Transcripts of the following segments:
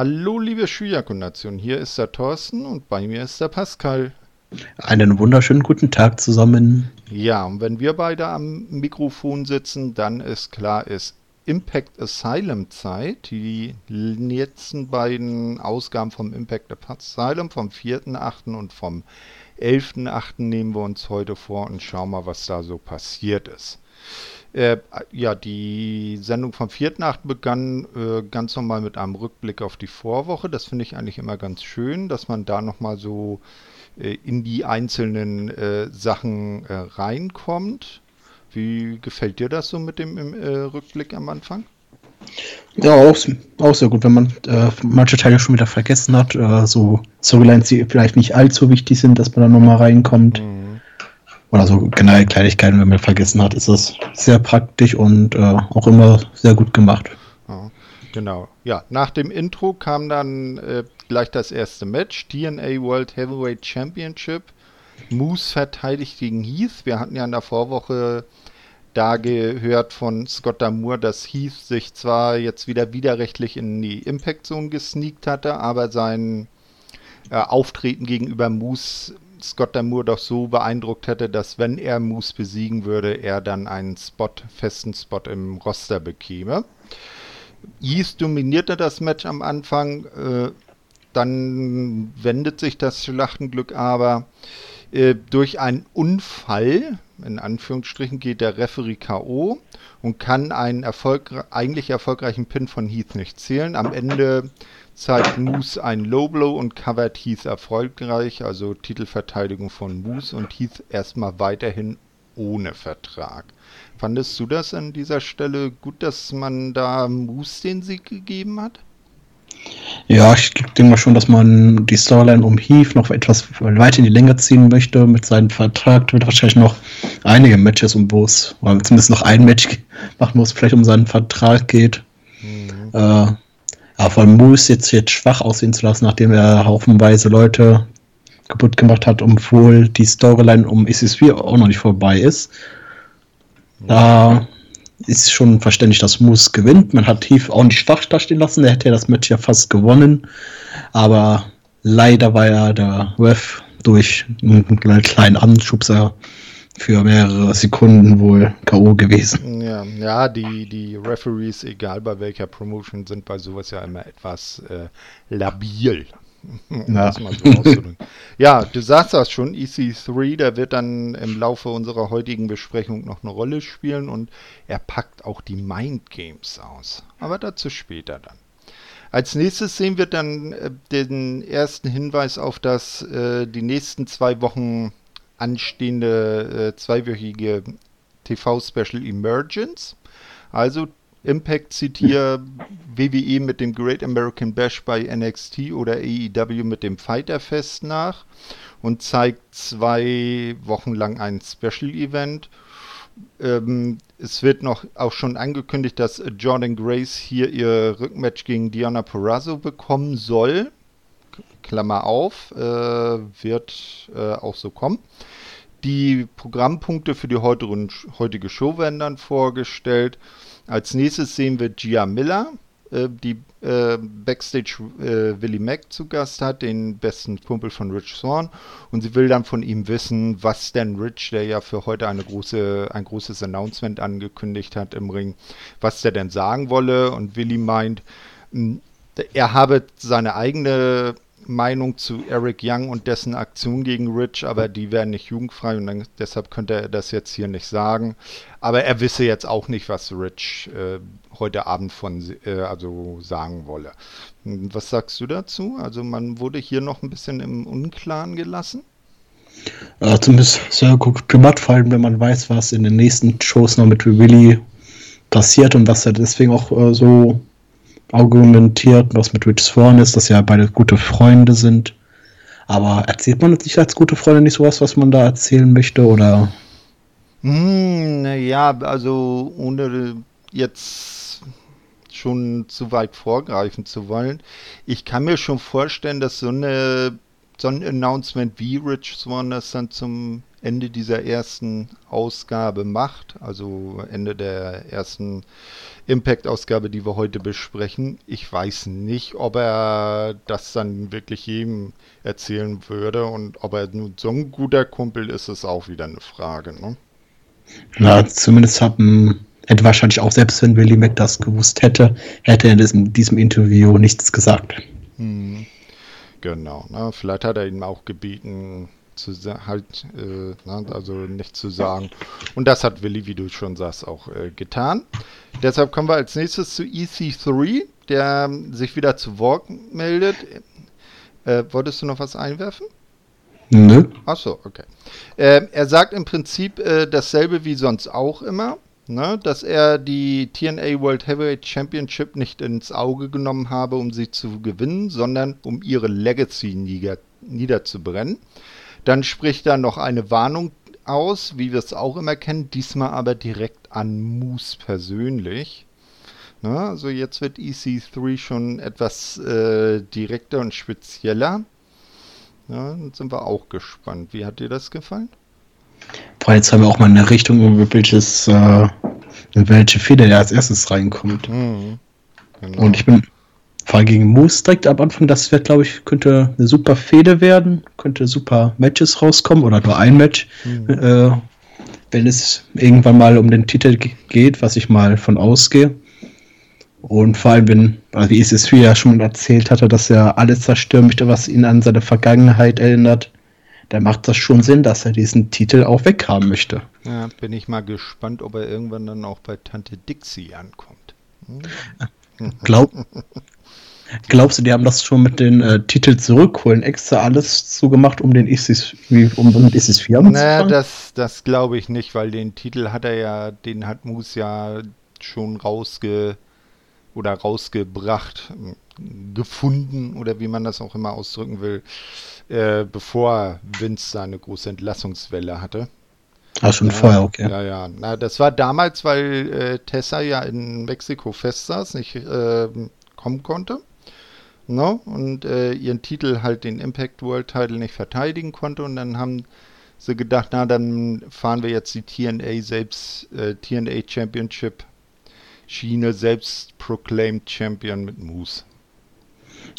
Hallo, liebe Schülerkundation, hier ist der Thorsten und bei mir ist der Pascal. Einen wunderschönen guten Tag zusammen. Ja, und wenn wir beide am Mikrofon sitzen, dann ist klar, ist Impact Asylum Zeit. Die letzten beiden Ausgaben vom Impact Asylum vom 4.8. und vom 11.8. nehmen wir uns heute vor und schauen mal, was da so passiert ist. Äh, ja, die Sendung vom 4.8. begann äh, ganz normal mit einem Rückblick auf die Vorwoche. Das finde ich eigentlich immer ganz schön, dass man da nochmal so äh, in die einzelnen äh, Sachen äh, reinkommt. Wie gefällt dir das so mit dem äh, Rückblick am Anfang? Ja, auch, auch sehr gut, wenn man manche Teile schon wieder vergessen hat, so Storylines, die vielleicht nicht allzu wichtig sind, dass man da nochmal reinkommt. Mhm oder so generell Kleinigkeiten, wenn man vergessen hat, ist das sehr praktisch und äh, auch immer sehr gut gemacht. Genau. Ja, nach dem Intro kam dann äh, gleich das erste Match, TNA World Heavyweight Championship. Moose verteidigt gegen Heath. Wir hatten ja in der Vorwoche da gehört von Scott Damour, dass Heath sich zwar jetzt wieder widerrechtlich in die Impact Zone gesneakt hatte, aber sein äh, Auftreten gegenüber Moose Scott Damour doch so beeindruckt hätte, dass wenn er Moose besiegen würde, er dann einen Spot, festen Spot im Roster bekäme. East dominierte das Match am Anfang, äh, dann wendet sich das Schlachtenglück aber äh, durch einen Unfall, in Anführungsstrichen, geht der Referee K.O. und kann einen erfolgre eigentlich erfolgreichen Pin von Heath nicht zählen. Am Ende zeigt Moose ein Low Blow und covert Heath erfolgreich, also Titelverteidigung von Moose und Heath erstmal weiterhin ohne Vertrag. Fandest du das an dieser Stelle gut, dass man da Moose den Sieg gegeben hat? Ja, ich denke mal schon, dass man die Storyline um Heath noch etwas weiter in die Länge ziehen möchte mit seinem Vertrag. Wird wahrscheinlich noch einige Matches um Bus, oder zumindest noch ein Match machen muss, vielleicht um seinen Vertrag geht. Mhm. Äh, von Moose jetzt, jetzt schwach aussehen zu lassen, nachdem er haufenweise Leute kaputt gemacht hat, obwohl die Storyline um EC3 auch noch nicht vorbei ist. Da ist schon verständlich, dass Moose gewinnt. Man hat Heath auch nicht schwach dastehen lassen. Der hätte ja das Match ja fast gewonnen. Aber leider war ja der Ref durch einen kleinen Anschubser für mehrere Sekunden wohl K.O. gewesen. Ja, ja die, die Referees, egal bei welcher Promotion, sind bei sowas ja immer etwas äh, labil. Ja. So ja, du sagst das schon, EC3, der wird dann im Laufe unserer heutigen Besprechung noch eine Rolle spielen und er packt auch die Mind Games aus. Aber dazu später dann. Als nächstes sehen wir dann äh, den ersten Hinweis auf das äh, die nächsten zwei Wochen anstehende äh, zweiwöchige TV-Special Emergence. Also Impact zieht hier WWE mit dem Great American Bash bei NXT oder AEW mit dem Fighter Fest nach und zeigt zwei Wochen lang ein Special Event. Ähm, es wird noch auch schon angekündigt, dass Jordan Grace hier ihr Rückmatch gegen Diana Perazzo bekommen soll. Klammer auf, äh, wird äh, auch so kommen. Die Programmpunkte für die heutige Show werden dann vorgestellt. Als nächstes sehen wir Gia Miller, äh, die äh, Backstage äh, Willie Mack zu Gast hat, den besten Kumpel von Rich Swan. Und sie will dann von ihm wissen, was denn Rich, der ja für heute eine große, ein großes Announcement angekündigt hat im Ring, was der denn sagen wolle. Und Willie meint, er habe seine eigene Meinung zu Eric Young und dessen Aktion gegen Rich, aber die wären nicht jugendfrei und dann, deshalb könnte er das jetzt hier nicht sagen. Aber er wisse jetzt auch nicht, was Rich äh, heute Abend von äh, also sagen wolle. Was sagst du dazu? Also man wurde hier noch ein bisschen im Unklaren gelassen. Ja, zumindest sehr gut gemacht, vor allem wenn man weiß, was in den nächsten Shows noch mit Willy passiert und was er deswegen auch äh, so argumentiert, was mit Rich Swan ist, dass ja beide gute Freunde sind. Aber erzählt man sich als gute Freunde nicht sowas, was man da erzählen möchte, oder? Hm, ja, also ohne jetzt schon zu weit vorgreifen zu wollen. Ich kann mir schon vorstellen, dass so eine so ein Announcement wie Rich Swan das dann zum Ende dieser ersten Ausgabe macht, also Ende der ersten Impact-Ausgabe, die wir heute besprechen. Ich weiß nicht, ob er das dann wirklich jedem erzählen würde und ob er nun so ein guter Kumpel ist, ist auch wieder eine Frage. Ne? Na, zumindest haben, hätte wahrscheinlich auch selbst wenn Willie Mac das gewusst hätte, hätte er in diesem, diesem Interview nichts gesagt. Hm. Genau, ne? vielleicht hat er ihm auch gebeten, zu halt, äh, ne, also nicht zu sagen. Und das hat Willi, wie du schon sagst, auch äh, getan. Deshalb kommen wir als nächstes zu EC3, der ähm, sich wieder zu Wort meldet. Äh, wolltest du noch was einwerfen? Nö. Achso, okay. Ähm, er sagt im Prinzip äh, dasselbe wie sonst auch immer. Ne, dass er die TNA World Heavyweight Championship nicht ins Auge genommen habe, um sie zu gewinnen, sondern um ihre Legacy nieder, niederzubrennen. Dann spricht er noch eine Warnung aus, wie wir es auch immer kennen, diesmal aber direkt an Moose persönlich. Na, also jetzt wird EC3 schon etwas äh, direkter und spezieller. Ja, dann sind wir auch gespannt. Wie hat dir das gefallen? Boah, jetzt haben wir auch mal eine Richtung, welches, äh, in welche Feder der als erstes reinkommt. Mhm, genau. Und ich bin vor allem gegen Moose direkt am Anfang, das wird, glaube ich, könnte eine super Fehde werden, könnte super Matches rauskommen oder nur ein Match. Mhm. Äh, wenn es irgendwann mal um den Titel geht, was ich mal von ausgehe. Und vor allem, wenn, also wie es ja schon erzählt hatte, dass er alles zerstören möchte, was ihn an seine Vergangenheit erinnert, dann macht das schon Sinn, dass er diesen Titel auch weghaben möchte. Ja, bin ich mal gespannt, ob er irgendwann dann auch bei Tante Dixie ankommt. Hm. Glaub, Glaubst du, die haben das schon mit den äh, Titel zurückholen extra alles zugemacht, um den ISIS, um, um ISIS 4 naja, das, das glaube ich nicht, weil den Titel hat er ja, den hat Moose ja schon rausge oder rausgebracht, gefunden oder wie man das auch immer ausdrücken will, äh, bevor Vince seine große Entlassungswelle hatte. Ah, schon ja, vorher, okay. Ja, ja. Na, das war damals, weil äh, Tessa ja in Mexiko festsaß, nicht äh, kommen konnte no? und äh, ihren Titel halt den Impact World Title nicht verteidigen konnte und dann haben sie gedacht, na dann fahren wir jetzt die TNA selbst äh, TNA Championship Schiene selbst proclaimed Champion mit Moose.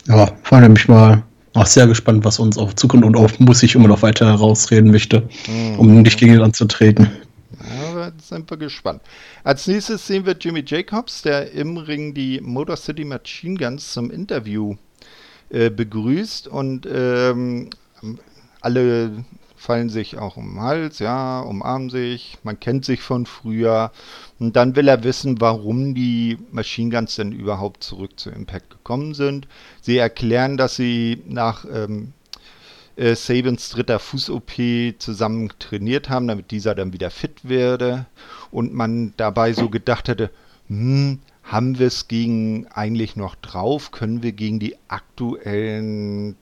Ja, vor allem ich mal auch sehr gespannt, was uns auf Zukunft und auf muss ich immer noch weiter herausreden möchte, mhm. um nicht gegen ihn anzutreten. Sind wir gespannt. Als nächstes sehen wir Jimmy Jacobs, der im Ring die Motor City Machine Guns zum Interview äh, begrüßt und ähm, alle fallen sich auch um den Hals, ja, umarmen sich, man kennt sich von früher und dann will er wissen, warum die Machine Guns denn überhaupt zurück zu Impact gekommen sind. Sie erklären, dass sie nach ähm, äh, Sabins dritter Fuß-OP zusammen trainiert haben, damit dieser dann wieder fit werde. Und man dabei so gedacht hätte, hm, haben wir es gegen eigentlich noch drauf? Können wir gegen die aktuellen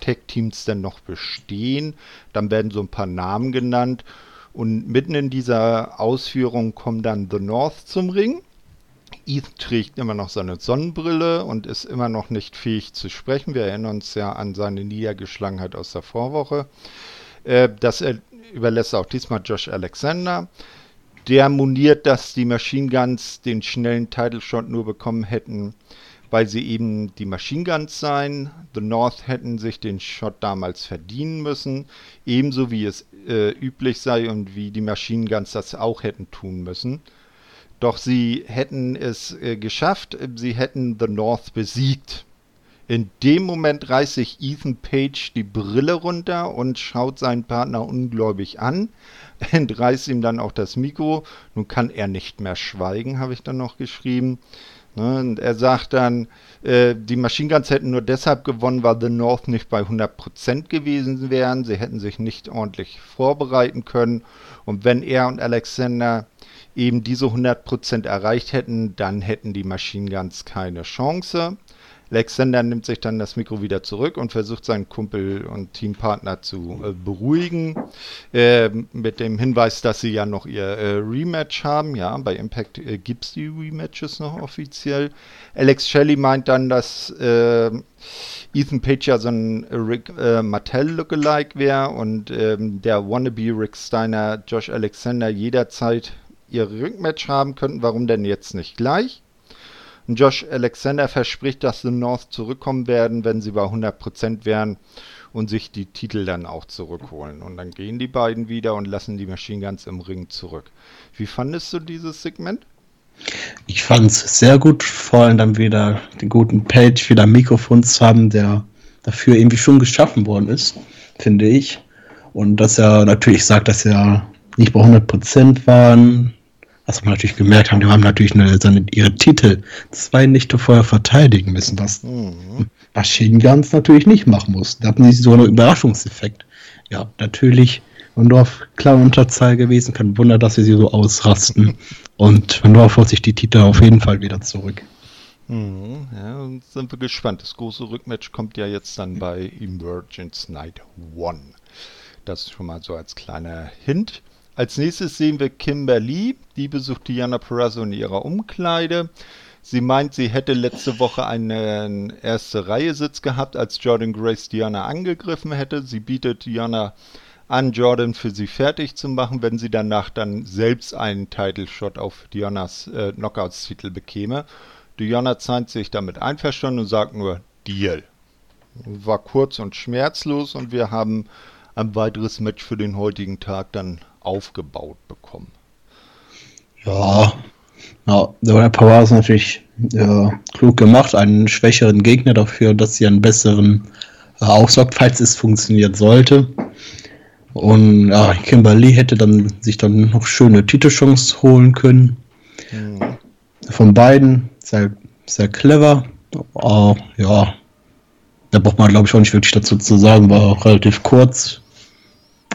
Tech-Teams denn noch bestehen? Dann werden so ein paar Namen genannt. Und mitten in dieser Ausführung kommen dann The North zum Ring. Ethan trägt immer noch seine Sonnenbrille und ist immer noch nicht fähig zu sprechen. Wir erinnern uns ja an seine Niedergeschlagenheit aus der Vorwoche. Äh, das überlässt auch diesmal Josh Alexander. Der moniert, dass die Machine Guns den schnellen Title Shot nur bekommen hätten, weil sie eben die Machine Guns seien. The North hätten sich den Shot damals verdienen müssen, ebenso wie es äh, üblich sei und wie die Machine Guns das auch hätten tun müssen. Doch sie hätten es äh, geschafft, sie hätten The North besiegt. In dem Moment reißt sich Ethan Page die Brille runter und schaut seinen Partner ungläubig an, entreißt ihm dann auch das Mikro. Nun kann er nicht mehr schweigen, habe ich dann noch geschrieben. Ne, und er sagt dann, äh, die Machine Guns hätten nur deshalb gewonnen, weil The North nicht bei 100% gewesen wären. Sie hätten sich nicht ordentlich vorbereiten können. Und wenn er und Alexander eben diese 100% erreicht hätten, dann hätten die Machine Guns keine Chance. Alexander nimmt sich dann das Mikro wieder zurück und versucht seinen Kumpel und Teampartner zu äh, beruhigen. Äh, mit dem Hinweis, dass sie ja noch ihr äh, Rematch haben. Ja, bei Impact äh, gibt es die Rematches noch offiziell. Alex Shelley meint dann, dass äh, Ethan Page ja so ein Rick äh, Martell Lookalike wäre und ähm, der Wannabe Rick Steiner, Josh Alexander jederzeit ihr Rückmatch haben könnten. Warum denn jetzt nicht gleich? Und Josh Alexander verspricht, dass The North zurückkommen werden, wenn sie bei 100% wären und sich die Titel dann auch zurückholen. Und dann gehen die beiden wieder und lassen die Machine Guns im Ring zurück. Wie fandest du dieses Segment? Ich fand es sehr gut, vor allem dann wieder den guten Page wieder Mikrofon zu haben, der dafür irgendwie schon geschaffen worden ist, finde ich. Und dass er natürlich sagt, dass er nicht bei 100% waren, was wir natürlich gemerkt haben, die haben natürlich eine, seine, ihre Titel zwei Nächte vorher verteidigen müssen, was mhm. Machine Guns natürlich nicht machen mussten. Da hatten sie so einen Überraschungseffekt. Ja, natürlich Wendorf klar Unterzahl gewesen. Kein Wunder, dass sie sie so ausrasten. Und Wendorf holt sich die Titel auf jeden Fall wieder zurück. Mhm, ja, und sind wir gespannt. Das große Rückmatch kommt ja jetzt dann bei Emergence Night One. Das schon mal so als kleiner Hint. Als nächstes sehen wir Kimberly. Die besucht Diana Perazzo in ihrer Umkleide. Sie meint, sie hätte letzte Woche einen erste Reihe Sitz gehabt, als Jordan Grace Diana angegriffen hätte. Sie bietet Diana an, Jordan für sie fertig zu machen, wenn sie danach dann selbst einen Title Shot auf Dianas äh, Knockouts-Titel bekäme. Diana zeigt sich damit einverstanden und sagt nur Deal. War kurz und schmerzlos und wir haben ein weiteres Match für den heutigen Tag dann aufgebaut bekommen. Ja, ja der Power ist natürlich äh, klug gemacht, einen schwächeren Gegner dafür, dass sie einen besseren äh, aufsorgt, falls es funktionieren sollte. Und ja, Kimberly hätte dann sich dann noch schöne Titelchance holen können. Mhm. Von beiden sehr, sehr clever. Uh, ja, da braucht man, glaube ich, auch nicht wirklich dazu zu sagen, war relativ kurz.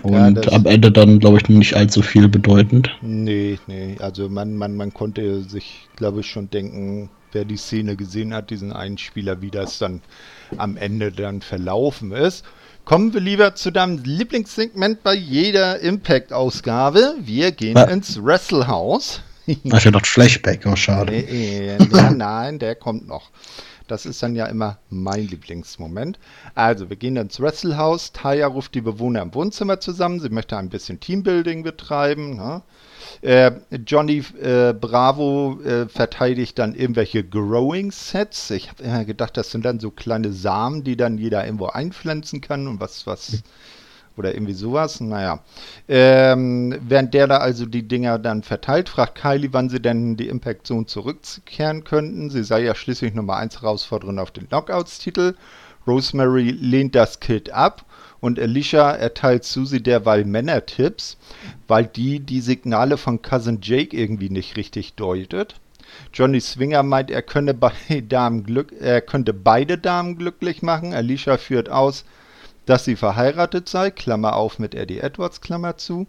Und ja, am Ende dann, glaube ich, nicht allzu viel bedeutend. Nee, nee. Also man, man, man konnte sich, glaube ich, schon denken, wer die Szene gesehen hat, diesen einen Spieler, wie das dann am Ende dann verlaufen ist. Kommen wir lieber zu deinem Lieblingssegment bei jeder Impact-Ausgabe. Wir gehen ja. ins Wrestlehouse. Ja, noch Flashback, oh schade. Nee, nein, der kommt noch. Das ist dann ja immer mein Lieblingsmoment. Also, wir gehen ins Wrestlehouse. Taya ruft die Bewohner im Wohnzimmer zusammen. Sie möchte ein bisschen Teambuilding betreiben. Ne? Äh, Johnny äh, Bravo äh, verteidigt dann irgendwelche Growing Sets. Ich habe immer gedacht, das sind dann so kleine Samen, die dann jeder irgendwo einpflanzen kann und was, was oder irgendwie sowas. Naja. Ähm, während der da also die Dinger dann verteilt, fragt Kylie, wann sie denn in die Impact Zone zurückkehren könnten. Sie sei ja schließlich Nummer 1 Herausforderin auf den Knockouts-Titel. Rosemary lehnt das Kit ab und Alicia erteilt Susie derweil Männertipps, weil die die Signale von Cousin Jake irgendwie nicht richtig deutet. Johnny Swinger meint, er könne, bei Damen glück, er könnte beide Damen glücklich machen. Alicia führt aus, dass sie verheiratet sei, Klammer auf mit Eddie Edwards, Klammer zu.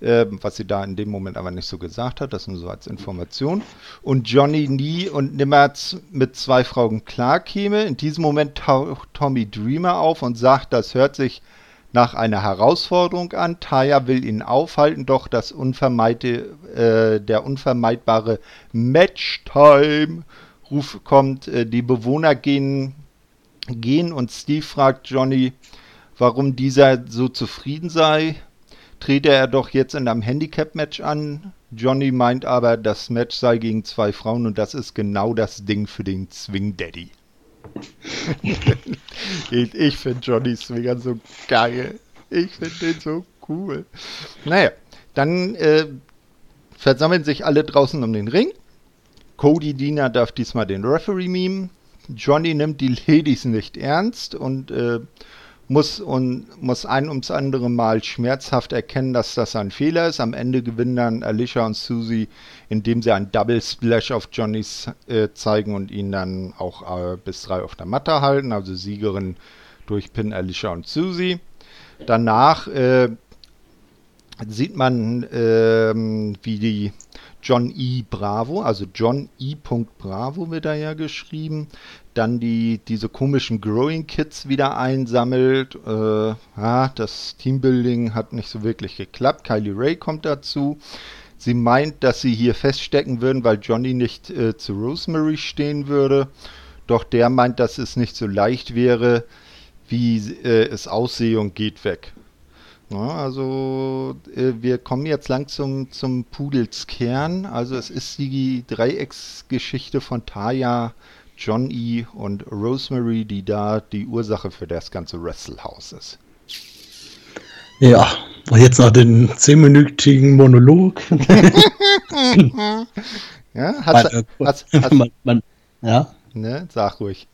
Äh, was sie da in dem Moment aber nicht so gesagt hat, das nur so als Information. Und Johnny nie und nimmer mit zwei Frauen klar käme. In diesem Moment taucht Tommy Dreamer auf und sagt, das hört sich nach einer Herausforderung an. Taya will ihn aufhalten, doch das unvermeide, äh, der unvermeidbare Matchtime-Ruf kommt. Äh, die Bewohner gehen, gehen und Steve fragt Johnny, warum dieser so zufrieden sei, trete er doch jetzt in einem Handicap-Match an. Johnny meint aber, das Match sei gegen zwei Frauen und das ist genau das Ding für den Swing Daddy. ich, ich finde Johnny Swinger so geil. Ich finde den so cool. Naja, dann äh, versammeln sich alle draußen um den Ring. Cody Diener darf diesmal den Referee mimen. Johnny nimmt die Ladies nicht ernst und äh, muss, und, muss ein ums andere Mal schmerzhaft erkennen, dass das ein Fehler ist. Am Ende gewinnen dann Alicia und Susie, indem sie einen Double Splash auf Johnny äh, zeigen und ihn dann auch äh, bis drei auf der Matte halten. Also Siegerin durch Pin Alicia und Susie. Danach äh, sieht man, ähm, wie die John E. Bravo, also John E. Bravo wird da ja geschrieben, dann die, diese komischen Growing Kits wieder einsammelt. Äh, ja, das Teambuilding hat nicht so wirklich geklappt. Kylie Ray kommt dazu. Sie meint, dass sie hier feststecken würden, weil Johnny nicht äh, zu Rosemary stehen würde. Doch der meint, dass es nicht so leicht wäre, wie äh, es aussehe und geht weg. Ja, also äh, wir kommen jetzt langsam zum Pudelskern. Also es ist die Dreiecksgeschichte von Taya, John E. und Rosemary, die da die Ursache für das ganze Wrestlehouse ist. Ja, und jetzt noch den zehnminütigen Monolog. ja, hast, man, hast, man, man, ja. Ne, sag ruhig.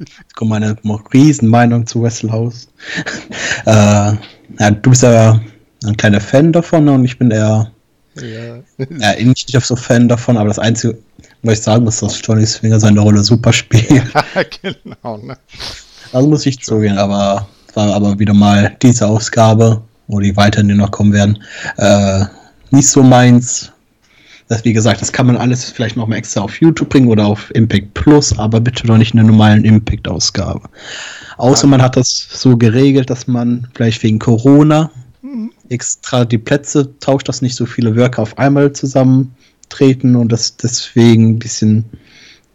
Jetzt kommt meine Riesenmeinung zu Wrestlehouse. äh, ja, du bist ja ein kleiner Fan davon und ich bin eher, ja. ja nicht so Fan davon, aber das Einzige, was ich sagen muss, dass Johnny Swinger seine Rolle super spielt. genau, ne? Also muss ich zugehen, aber war aber wieder mal diese Ausgabe, wo die weiteren, die noch kommen werden, äh, nicht so meins. Das, wie gesagt, das kann man alles vielleicht noch mal extra auf YouTube bringen oder auf Impact Plus, aber bitte doch nicht in der normalen Impact-Ausgabe. Außer man hat das so geregelt, dass man vielleicht wegen Corona mhm. extra die Plätze tauscht, dass nicht so viele Worker auf einmal zusammentreten und das deswegen ein bisschen,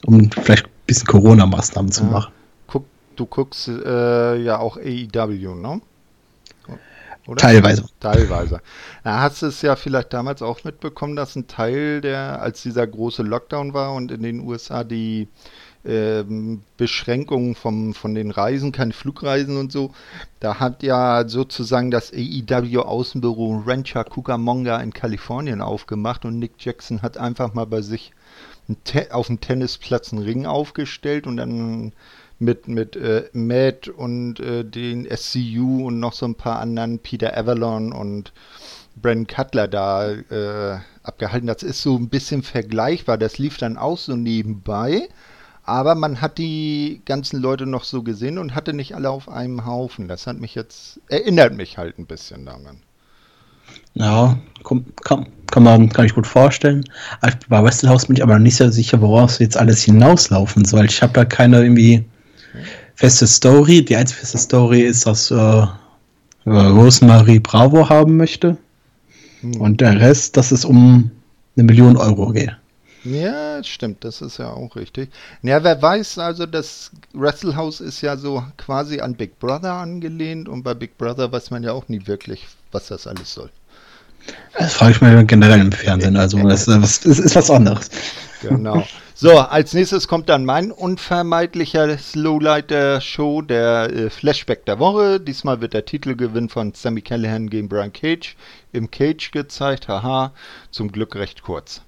um vielleicht ein bisschen Corona-Maßnahmen zu machen du guckst äh, ja auch AEW, ne? Oder? Teilweise. Teilweise. Da hast du es ja vielleicht damals auch mitbekommen, dass ein Teil der, als dieser große Lockdown war und in den USA die ähm, Beschränkungen vom, von den Reisen, keine Flugreisen und so, da hat ja sozusagen das AEW Außenbüro Rancher Cucamonga in Kalifornien aufgemacht und Nick Jackson hat einfach mal bei sich auf dem Tennisplatz einen Ring aufgestellt und dann mit, mit äh, Matt und äh, den SCU und noch so ein paar anderen, Peter Avalon und Brandon Cutler da äh, abgehalten. Das ist so ein bisschen vergleichbar. Das lief dann auch so nebenbei. Aber man hat die ganzen Leute noch so gesehen und hatte nicht alle auf einem Haufen. Das hat mich jetzt, erinnert mich halt ein bisschen daran. Ja, kann, kann, man, kann ich gut vorstellen. Bei Westelhaus bin ich aber nicht so sicher, woraus jetzt alles hinauslaufen soll. Ich habe da keine irgendwie feste Story. Die einzige feste Story ist, dass äh, Rosemarie Bravo haben möchte. Hm. Und der Rest, dass es um eine Million Euro geht. Ja, stimmt, das ist ja auch richtig. Ja, wer weiß, also das Wrestlehouse ist ja so quasi an Big Brother angelehnt und bei Big Brother weiß man ja auch nie wirklich, was das alles soll. Das frage ich mir generell im Fernsehen, also das, das ist was anderes. Genau. So, als nächstes kommt dann mein unvermeidlicher Slowlight der Show, der äh, Flashback der Woche. Diesmal wird der Titelgewinn von Sammy Callahan gegen Brian Cage im Cage gezeigt. Haha, zum Glück recht kurz.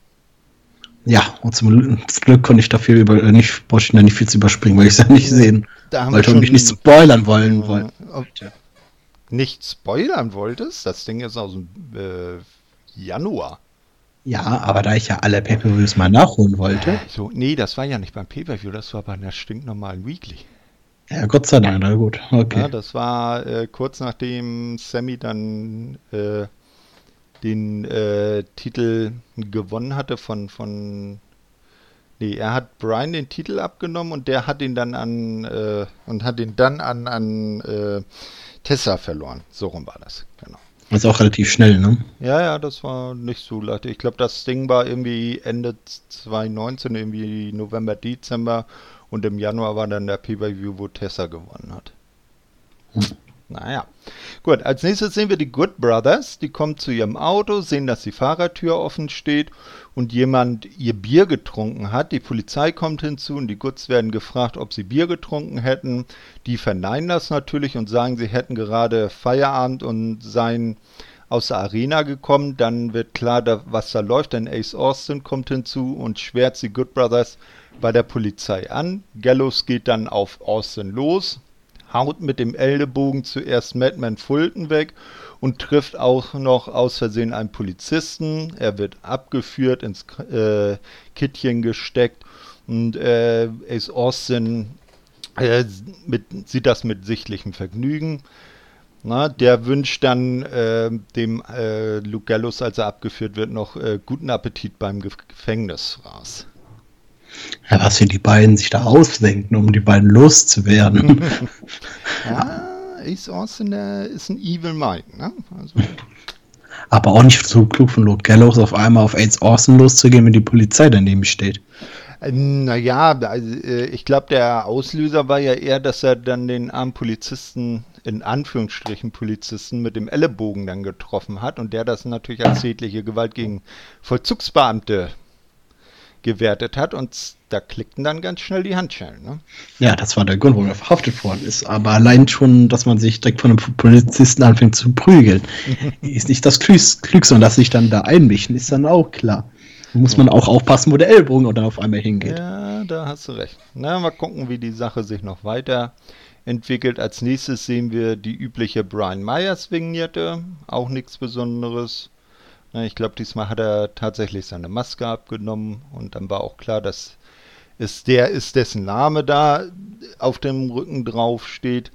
Ja, und zum, Glück konnte ich dafür über, äh, nicht, brauchte ich da nicht viel zu überspringen, weil ich es ja nicht sehen. Da weil ich mich nicht spoilern wollen wollte. Äh, nicht spoilern wolltest? Das Ding ist aus dem äh, Januar. Ja, aber da ich ja alle Pay-Per-Views mal nachholen wollte. So, nee, das war ja nicht beim Pay-Per-View, das war bei einer stinknormalen Weekly. Ja, Gott sei Dank, na gut. Okay. Ja, das war äh, kurz nachdem Sammy dann äh, den äh, Titel gewonnen hatte von, von. Nee, er hat Brian den Titel abgenommen und der hat ihn dann an äh, und hat ihn dann an, an äh, Tessa verloren. So rum war das, genau. Das ist auch relativ schnell, ne? Ja, ja, das war nicht so leicht. Ich glaube, das Ding war irgendwie Ende 2019, irgendwie November, Dezember. Und im Januar war dann der Pay-Per-View, wo Tessa gewonnen hat. Hm. Naja. Gut, als nächstes sehen wir die Good Brothers. Die kommen zu ihrem Auto, sehen, dass die Fahrertür offen steht und jemand ihr Bier getrunken hat. Die Polizei kommt hinzu und die Goods werden gefragt, ob sie Bier getrunken hätten. Die verneinen das natürlich und sagen, sie hätten gerade Feierabend und seien aus der Arena gekommen. Dann wird klar, was da läuft, denn Ace Austin kommt hinzu und schwert die Good Brothers bei der Polizei an. Gallows geht dann auf Austin los haut mit dem Ellenbogen zuerst Madman Fulton weg und trifft auch noch aus Versehen einen Polizisten. Er wird abgeführt, ins äh, Kittchen gesteckt und äh, Ace Austin äh, mit, sieht das mit sichtlichem Vergnügen. Na, der wünscht dann äh, dem äh, Luke Gallows, als er abgeführt wird, noch äh, guten Appetit beim Gefängnis raus. Ja, was für die beiden sich da ausdenken, um die beiden loszuwerden. ja, Ace Austin der ist ein Evil Mind, ne? Also. Aber auch nicht so klug von Luke Gallows, auf einmal auf Ace Austin loszugehen, wenn die Polizei daneben steht. Naja, also, äh, ich glaube, der Auslöser war ja eher, dass er dann den armen Polizisten, in Anführungsstrichen Polizisten, mit dem Ellenbogen dann getroffen hat und der das natürlich als tätliche Gewalt gegen Vollzugsbeamte gewertet hat und da klickten dann ganz schnell die Handschellen. Ne? Ja, das war der Grund, warum er verhaftet worden ist. Aber allein schon, dass man sich direkt von einem Polizisten anfängt zu prügeln, ist nicht das Klügste und dass sich dann da einmischen, ist dann auch klar. Da muss man auch aufpassen, wo der Ellbogen dann auf einmal hingeht. Ja, da hast du recht. Na, mal gucken, wie die Sache sich noch weiter entwickelt. Als nächstes sehen wir die übliche Brian Myers Vignette. Auch nichts Besonderes. Ich glaube, diesmal hat er tatsächlich seine Maske abgenommen und dann war auch klar, dass es der ist, dessen Name da auf dem Rücken drauf steht.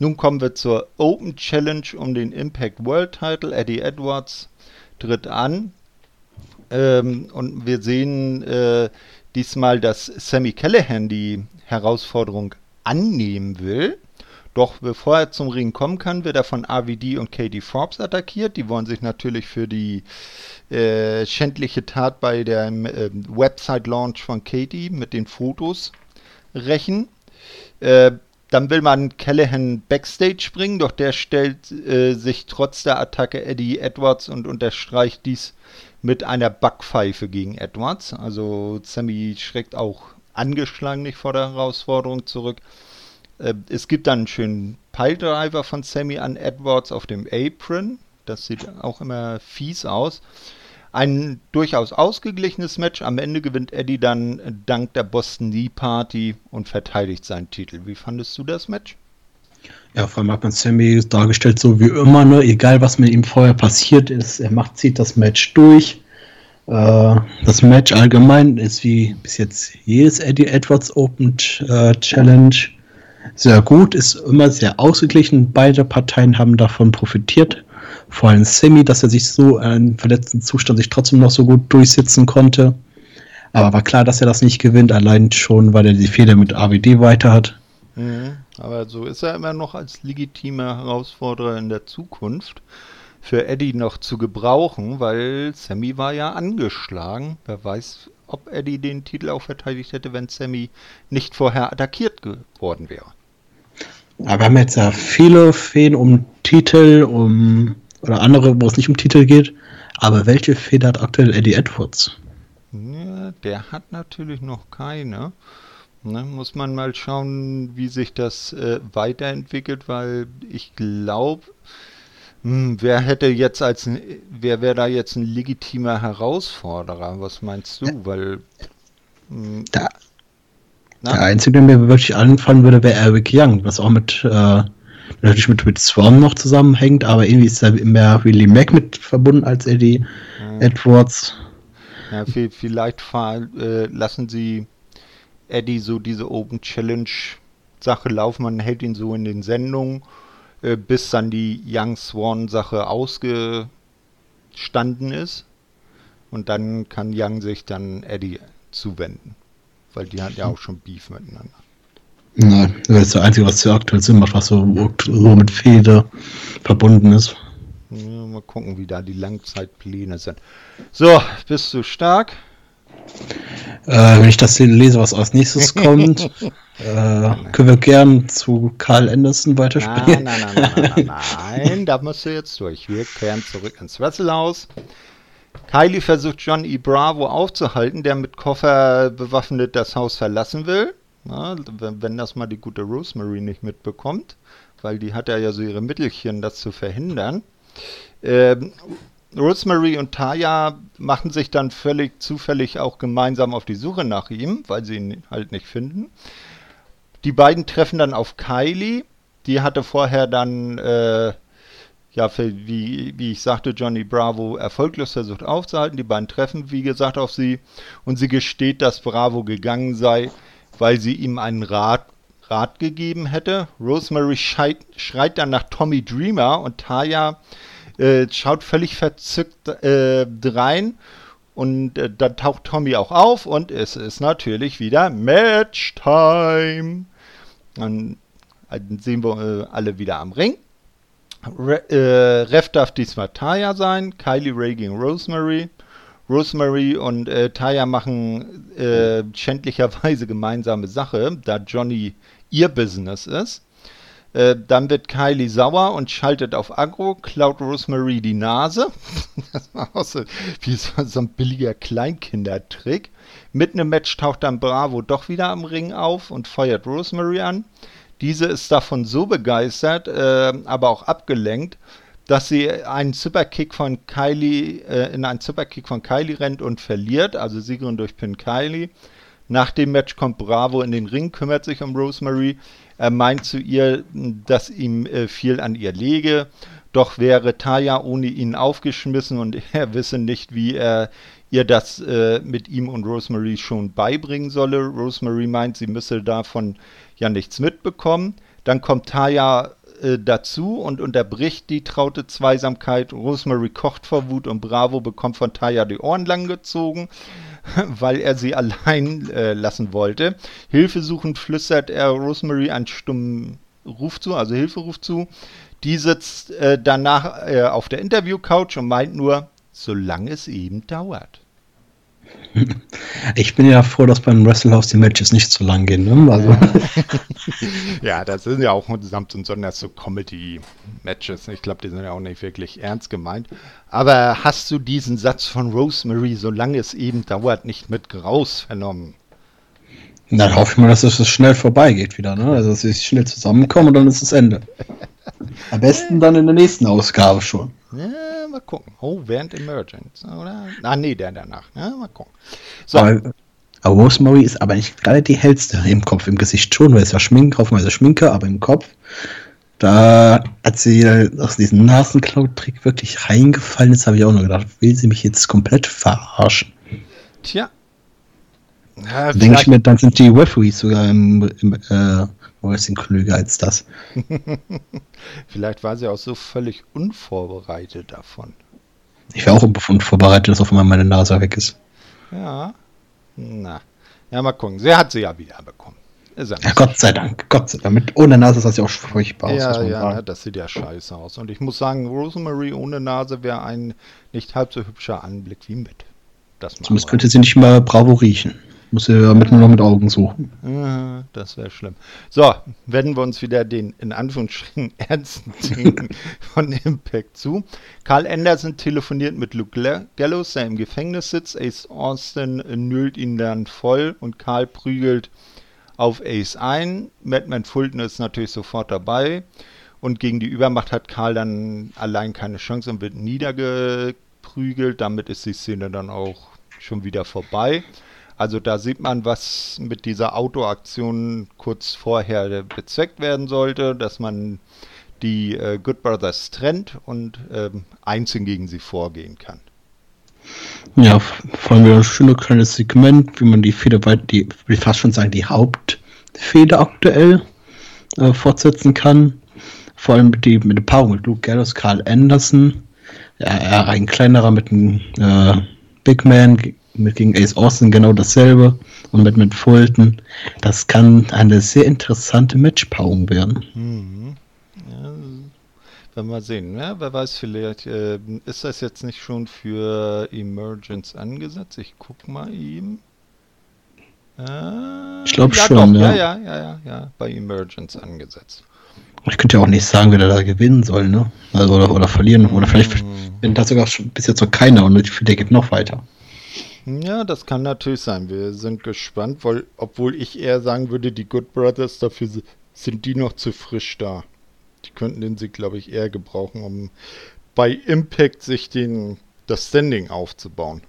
Nun kommen wir zur Open Challenge um den Impact World Title. Eddie Edwards tritt an ähm, und wir sehen äh, diesmal, dass Sammy Callahan die Herausforderung annehmen will. Doch bevor er zum Ring kommen kann, wird er von RVD und Katie Forbes attackiert. Die wollen sich natürlich für die äh, schändliche Tat bei dem äh, Website-Launch von Katie mit den Fotos rächen. Äh, dann will man Callahan backstage bringen, doch der stellt äh, sich trotz der Attacke Eddie Edwards und unterstreicht dies mit einer Backpfeife gegen Edwards. Also Sammy schreckt auch angeschlagen nicht vor der Herausforderung zurück. Äh, es gibt dann einen schönen Piledriver von Sammy an Edwards auf dem Apron. Das sieht auch immer fies aus. Ein durchaus ausgeglichenes Match. Am Ende gewinnt Eddie dann dank der Boston Knee Party und verteidigt seinen Titel. Wie fandest du das Match? Ja, vor allem hat man Sammy dargestellt, so wie immer, ne? egal was mit ihm vorher passiert ist, er macht, zieht das Match durch. Äh, das Match allgemein ist wie bis jetzt jedes Eddie Edwards Open äh, Challenge sehr gut, ist immer sehr ausgeglichen. Beide Parteien haben davon profitiert. Vor allem Sammy, dass er sich so im verletzten Zustand sich trotzdem noch so gut durchsetzen konnte. Aber war klar, dass er das nicht gewinnt, allein schon, weil er die Fehler mit AWD weiter hat. Mhm. Aber so ist er immer noch als legitimer Herausforderer in der Zukunft für Eddie noch zu gebrauchen, weil Sammy war ja angeschlagen. Wer weiß, ob Eddie den Titel auch verteidigt hätte, wenn Sammy nicht vorher attackiert geworden wäre. Aber wir haben jetzt ja viele Feen um Titel, um oder andere, wo es nicht um Titel geht. Aber welche Fee hat aktuell Eddie Edwards? Ja, der hat natürlich noch keine. Ne, muss man mal schauen, wie sich das äh, weiterentwickelt, weil ich glaube, hm, wer hätte jetzt als wer wäre da jetzt ein legitimer Herausforderer? Was meinst du? Weil mh, hm, da, der einzige, der mir wirklich anfallen würde, wäre Eric Young, was auch mit äh, natürlich mit, mit Swan noch zusammenhängt, aber irgendwie ist da mehr Willie Mack mit verbunden als Eddie mhm. Edwards. Ja, vielleicht äh, lassen sie Eddie so diese Open Challenge Sache laufen, man hält ihn so in den Sendungen, äh, bis dann die Young Swan Sache ausgestanden ist. Und dann kann Young sich dann Eddie zuwenden. Weil die hat ja auch schon Beef miteinander. Nein, das ist das Einzige, was zu aktuell Sinn macht, was so, so mit Feder verbunden ist. Ja, mal gucken, wie da die Langzeitpläne sind. So, bist du stark? Äh, wenn ich das lese, was als nächstes kommt, äh, können wir gern zu Carl Anderson weiterspielen. Nein, nein, nein, nein, nein, nein, da musst du jetzt durch. Wir kehren zurück ins Wresselhaus. Kylie versucht John E. Bravo aufzuhalten, der mit Koffer bewaffnet das Haus verlassen will. Na, wenn, das mal die gute Rosemary nicht mitbekommt, weil die hat ja so ihre Mittelchen, das zu verhindern. Ähm, Rosemary und Taya machen sich dann völlig zufällig auch gemeinsam auf die Suche nach ihm, weil sie ihn halt nicht finden. Die beiden treffen dann auf Kylie. Die hatte vorher dann, äh, ja, wie, wie ich sagte, Johnny Bravo erfolglos versucht aufzuhalten. Die beiden treffen, wie gesagt, auf sie und sie gesteht, dass Bravo gegangen sei, weil sie ihm einen Rat, Rat gegeben hätte. Rosemary schreit, schreit dann nach Tommy Dreamer und Taya äh, schaut völlig verzückt äh, rein. Und äh, dann taucht Tommy auch auf und es ist natürlich wieder Match-Time. Dann, dann, sehen wir äh, alle wieder am Ring. Re äh, Ref darf diesmal Taya sein, Kylie Ray gegen Rosemary. Rosemary und äh, Taya machen äh, schändlicherweise gemeinsame Sache, da Johnny ihr Business ist. Äh, dann wird Kylie sauer und schaltet auf Agro, klaut Rosemary die Nase. das war auch so, wie so, so ein billiger Kleinkindertrick. Mitten im Match taucht dann Bravo doch wieder am Ring auf und feuert Rosemary an. Diese ist davon so begeistert, äh, aber auch abgelenkt, dass sie einen Superkick von Kylie, äh, in einen Superkick von Kylie rennt und verliert, also Siegerin durch Pin Kylie. Nach dem Match kommt Bravo in den Ring, kümmert sich um Rosemary. Er meint zu ihr, dass ihm äh, viel an ihr lege. Doch wäre Taya ohne ihn aufgeschmissen und er wisse nicht, wie er ihr das äh, mit ihm und Rosemary schon beibringen solle. Rosemary meint, sie müsse davon ja nichts mitbekommen. Dann kommt Taya äh, dazu und unterbricht die traute Zweisamkeit. Rosemary kocht vor Wut und Bravo bekommt von Taya die Ohren langgezogen, weil er sie allein äh, lassen wollte. Hilfesuchend flüstert er Rosemary einen stummen Ruf zu, also Hilferuf zu. Die sitzt äh, danach äh, auf der Interview-Couch und meint nur, solange es eben dauert. Ich bin ja froh, dass beim Wrestle House die Matches nicht so lang gehen. Ne? Also. ja, das sind ja auch samt und sonders so Comedy-Matches. Ich glaube, die sind ja auch nicht wirklich ernst gemeint. Aber hast du diesen Satz von Rosemary, solange es eben dauert, nicht mit Graus vernommen? Dann hoffe ich mal, dass es schnell vorbeigeht wieder. Ne? Also, dass sie schnell zusammenkommen und dann ist das Ende. Am besten dann in der nächsten Ausgabe schon. Ja, mal gucken. Oh, während Emergence, oder? Ah, nee, der danach. Ja, mal gucken. So. Aber, aber Rosemary ist aber nicht gerade die hellste im Kopf, im Gesicht schon, weil es ja Schminke, haufenweise Schminke, aber im Kopf, da hat sie aus diesem Nasenklau-Trick wirklich reingefallen. Jetzt habe ich auch nur gedacht, will sie mich jetzt komplett verarschen? Tja. Ja, Denke ich mir, dann sind die Referees sogar im, im äh, Wrestling klüger als das. Vielleicht war sie auch so völlig unvorbereitet davon. Ich wäre auch unvorbereitet, dass auf einmal meine Nase weg ist. Ja. Na. Ja, mal gucken. Sie hat sie ja wieder bekommen. Ja, ja Gott sei Dank. Gott sei Dank. Mit, ohne Nase sah sie auch furchtbar aus. Ja, ja, das sieht ja scheiße aus. Und ich muss sagen, Rosemary ohne Nase wäre ein nicht halb so hübscher Anblick wie mit. Das Zumindest könnte sie nicht mal Bravo riechen. Muss ja mit nur noch mit Augen suchen. Das wäre schlimm. So, wenden wir uns wieder den in Anführungsstrichen ernsten Dingen von Impact zu. Carl Anderson telefoniert mit Luke Gallows, der im Gefängnis sitzt. Ace Austin nüllt ihn dann voll und Carl prügelt auf Ace ein. Madman Fulton ist natürlich sofort dabei. Und gegen die Übermacht hat Karl dann allein keine Chance und wird niedergeprügelt. Damit ist die Szene dann auch schon wieder vorbei. Also da sieht man, was mit dieser Autoaktion kurz vorher bezweckt werden sollte, dass man die äh, Good Brothers trennt und ähm, einzeln gegen sie vorgehen kann. Ja, vor allem ein schönes kleines Segment, wie man die Feder die, ich fast schon sagen, die Hauptfeder aktuell äh, fortsetzen kann. Vor allem mit, die, mit der Paarung mit Luke Gallows, Carl Anderson. Ja, ein kleinerer mit einem äh, Big Man mit gegen Ace Austin genau dasselbe und mit, mit Fulton. Das kann eine sehr interessante Matchpaarung werden. Mhm. Ja, werden wir mal sehen. Ja, wer weiß, vielleicht äh, ist das jetzt nicht schon für Emergence angesetzt. Ich guck mal eben. Äh, ich glaube ja, schon, doch, ja. ja. Ja, ja, ja, bei Emergence angesetzt. Ich könnte ja auch nicht sagen, wer da gewinnen soll, ne? Also, oder, oder verlieren. Oder vielleicht mhm. bin da sogar bis jetzt noch keiner und der geht noch weiter. Ja, das kann natürlich sein. Wir sind gespannt, weil, obwohl ich eher sagen würde, die Good Brothers, dafür sind die noch zu frisch da. Die könnten den Sieg, glaube ich, eher gebrauchen, um bei Impact sich den, das Standing aufzubauen.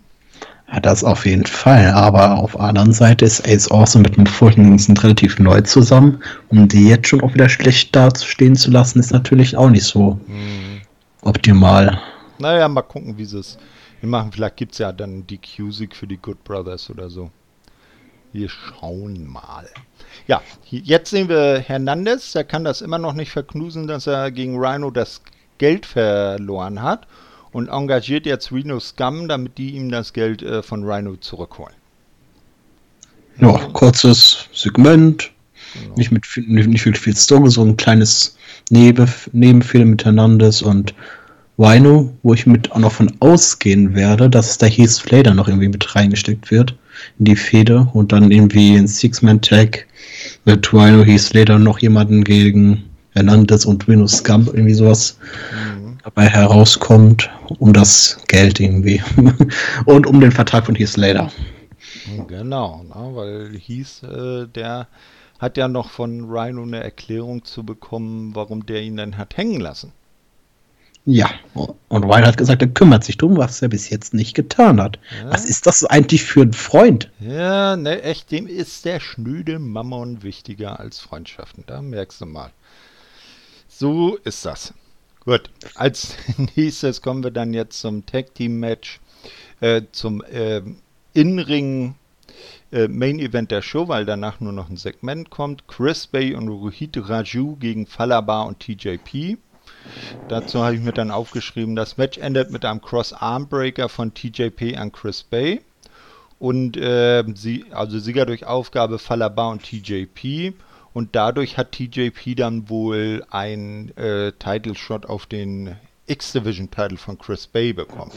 Ja, das auf jeden Fall. Aber auf der anderen Seite ist Ace Awesome mit mit Fulton sind relativ neu zusammen. Um die jetzt schon auch wieder schlecht dastehen zu lassen, ist natürlich auch nicht so hm. optimal. Naja, mal gucken, wie sie es wir machen, vielleicht gibt es ja dann die Q-Sieg für die Good Brothers oder so. Wir schauen mal. Ja, jetzt sehen wir Hernandez. Der kann das immer noch nicht verknusen, dass er gegen Rhino das Geld verloren hat. Und engagiert jetzt Reno Scum, damit die ihm das Geld äh, von Rhino zurückholen. Ja, kurzes Segment. Genau. Nicht mit nicht, nicht wirklich viel Story, so ein kleines Neben, Nebenfilm mit Hernandez und Rhino, wo ich mit auch noch von ausgehen werde, dass da Heath Slater noch irgendwie mit reingesteckt wird in die Fehde und dann irgendwie ein Six-Man-Tag mit Rhino, Heath Slater noch jemanden gegen Hernandez und Venus Scump, irgendwie sowas mhm. dabei herauskommt, um das Geld irgendwie und um den Vertrag von Heath Slater. Genau, na, weil Heath, äh, der hat ja noch von Rhino eine Erklärung zu bekommen, warum der ihn dann hat hängen lassen. Ja, und Ryan hat gesagt, er kümmert sich drum, was er bis jetzt nicht getan hat. Ja. Was ist das eigentlich für ein Freund? Ja, ne, echt, dem ist der schnöde Mammon wichtiger als Freundschaften. Da merkst du mal. So ist das. Gut, als nächstes kommen wir dann jetzt zum Tag Team Match, äh, zum äh, In-Ring äh, Main Event der Show, weil danach nur noch ein Segment kommt. Chris Bay und Rohit Raju gegen Falaba und TJP. Dazu habe ich mir dann aufgeschrieben, das Match endet mit einem Cross-Armbreaker von TJP an Chris Bay. Und äh, sie, also Sieger durch Aufgabe Falaba und TJP. Und dadurch hat TJP dann wohl ein äh, Title Shot auf den X-Division Title von Chris Bay bekommen.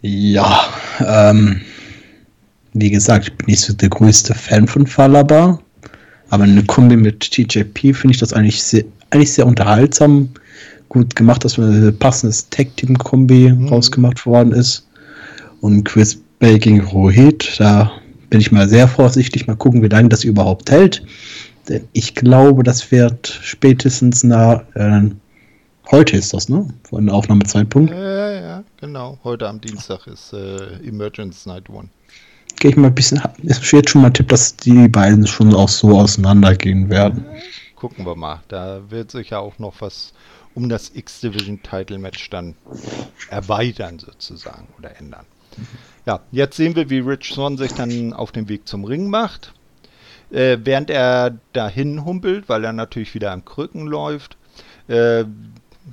Ja, ähm, wie gesagt, ich bin nicht so der größte Fan von Falaba. Aber eine Kombi mit TJP finde ich das eigentlich sehr, eigentlich sehr unterhaltsam. Gut gemacht, dass ein passendes Tag-Team-Kombi mhm. rausgemacht worden ist. Und Chris Bay gegen Rohit, da bin ich mal sehr vorsichtig. Mal gucken, wie lange das überhaupt hält. Denn ich glaube, das wird spätestens nach. Äh, heute ist das, ne? Von Aufnahmezeitpunkt. Ja, ja, ja, genau. Heute am Dienstag ist äh, Emergence Night One. Gehe ich mal ein bisschen. Es steht schon mal Tipp, dass die beiden schon auch so auseinandergehen werden. Gucken wir mal. Da wird sich ja auch noch was um das X-Division Title Match dann erweitern sozusagen oder ändern. Ja, jetzt sehen wir, wie Rich Swan sich dann auf den Weg zum Ring macht. Äh, während er dahin humpelt, weil er natürlich wieder am Krücken läuft, äh,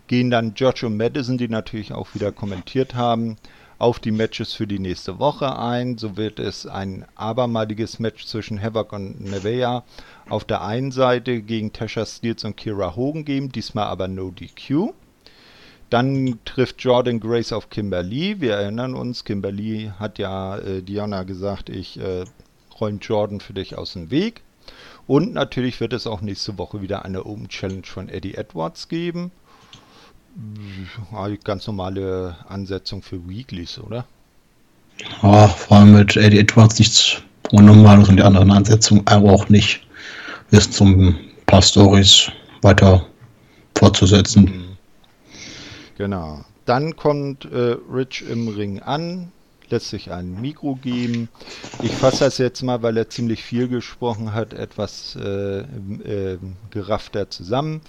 gehen dann George und Madison, die natürlich auch wieder kommentiert haben, auf die Matches für die nächste Woche ein. So wird es ein abermaliges Match zwischen Havoc und Nevea auf der einen Seite gegen Tasha Steels und Kira Hogan geben, diesmal aber no DQ. Dann trifft Jordan Grace auf Kimberly. Wir erinnern uns, Kimberly hat ja äh, Diana gesagt, ich äh, räume Jordan für dich aus dem Weg. Und natürlich wird es auch nächste Woche wieder eine Open Challenge von Eddie Edwards geben. Ganz normale Ansetzung für Weeklies, oder? Ja, vor allem mit Eddie Edwards nichts Unnormales und die anderen Ansetzungen auch nicht. Ist zum ein paar Stories weiter fortzusetzen. Mhm. Genau. Dann kommt äh, Rich im Ring an, lässt sich ein Mikro geben. Ich fasse das jetzt mal, weil er ziemlich viel gesprochen hat, etwas äh, äh, geraffter zusammen.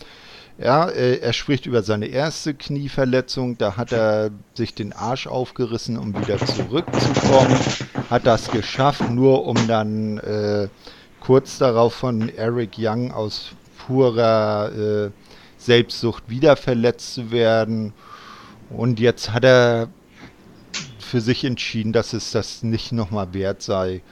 Ja, äh, er spricht über seine erste Knieverletzung. Da hat er sich den Arsch aufgerissen, um wieder zurückzukommen. Hat das geschafft, nur um dann äh, kurz darauf von Eric Young aus purer äh, Selbstsucht wieder verletzt zu werden. Und jetzt hat er für sich entschieden, dass es das nicht nochmal wert sei.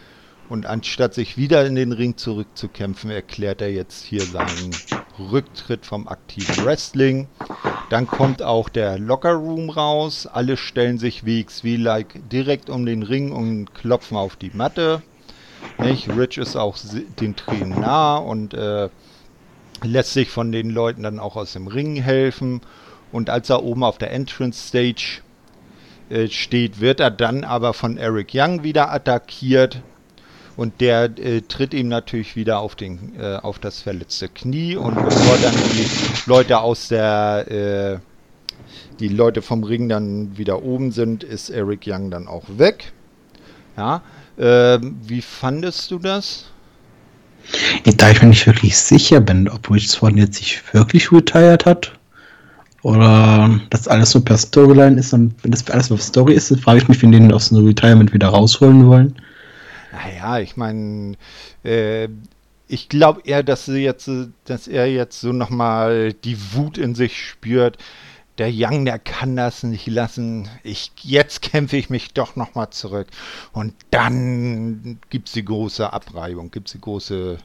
Und anstatt sich wieder in den Ring zurückzukämpfen, erklärt er jetzt hier seinen Rücktritt vom aktiven Wrestling. Dann kommt auch der Locker Room raus. Alle stellen sich wie XV-like direkt um den Ring und klopfen auf die Matte. Nicht? Rich ist auch den Tränen nah und äh, lässt sich von den Leuten dann auch aus dem Ring helfen. Und als er oben auf der Entrance Stage äh, steht, wird er dann aber von Eric Young wieder attackiert. Und der äh, tritt ihm natürlich wieder auf, den, äh, auf das verletzte Knie. Und bevor dann die Leute aus der, äh, die Leute vom Ring dann wieder oben sind, ist Eric Young dann auch weg. Ja, ähm, wie fandest du das? Da ich mir nicht wirklich sicher bin, ob Rich Swan jetzt sich wirklich retired hat oder das alles so per Storyline ist. Und wenn das alles auf Story ist, frage ich mich, wenn die ihn aus dem Retirement wieder rausholen wollen. Naja, ich meine, äh, ich glaube eher, dass, jetzt, dass er jetzt so nochmal die Wut in sich spürt. Der Young, der kann das nicht lassen. Ich, jetzt kämpfe ich mich doch nochmal zurück. Und dann gibt es die große Abreibung, gibt es die große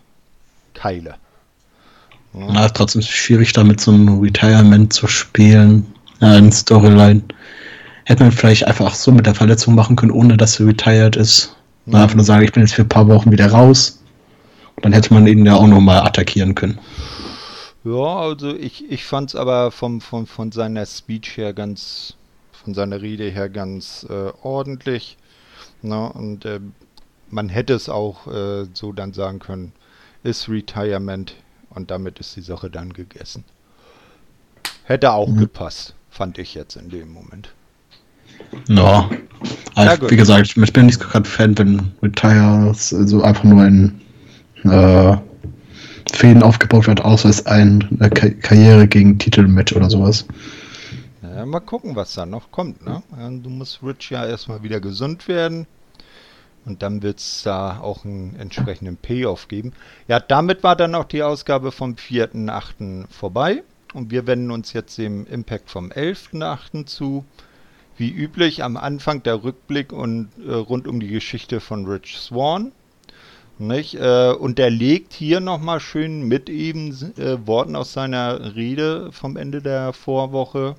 Keile. Ja. Na, ist trotzdem schwierig, da mit so einem Retirement zu spielen. eine Storyline. Hätte man vielleicht einfach so mit der Verletzung machen können, ohne dass er retired ist. Mhm. Einfach nur sagen, ich bin jetzt für ein paar Wochen wieder raus. Dann hätte man ihn ja auch nochmal attackieren können. Ja, also ich, ich fand es aber vom, vom, von seiner Speech her ganz, von seiner Rede her ganz äh, ordentlich. Na, und äh, man hätte es auch äh, so dann sagen können, ist Retirement und damit ist die Sache dann gegessen. Hätte auch mhm. gepasst, fand ich jetzt in dem Moment. Ja, also, wie gesagt, ich bin nicht gerade Fan, wenn Retire so einfach nur ein äh, Fäden aufgebaut wird, außer es ein eine Karriere gegen Titelmatch oder sowas. Ja, mal gucken, was da noch kommt. Ne? Du musst Rich ja erstmal wieder gesund werden. Und dann wird es da auch einen entsprechenden Payoff geben. Ja, damit war dann auch die Ausgabe vom 4.8. vorbei. Und wir wenden uns jetzt dem Impact vom 11.8. zu. Wie üblich am Anfang der Rückblick und äh, rund um die Geschichte von Rich Swan. Nicht? Äh, und er legt hier nochmal schön mit eben äh, Worten aus seiner Rede vom Ende der Vorwoche.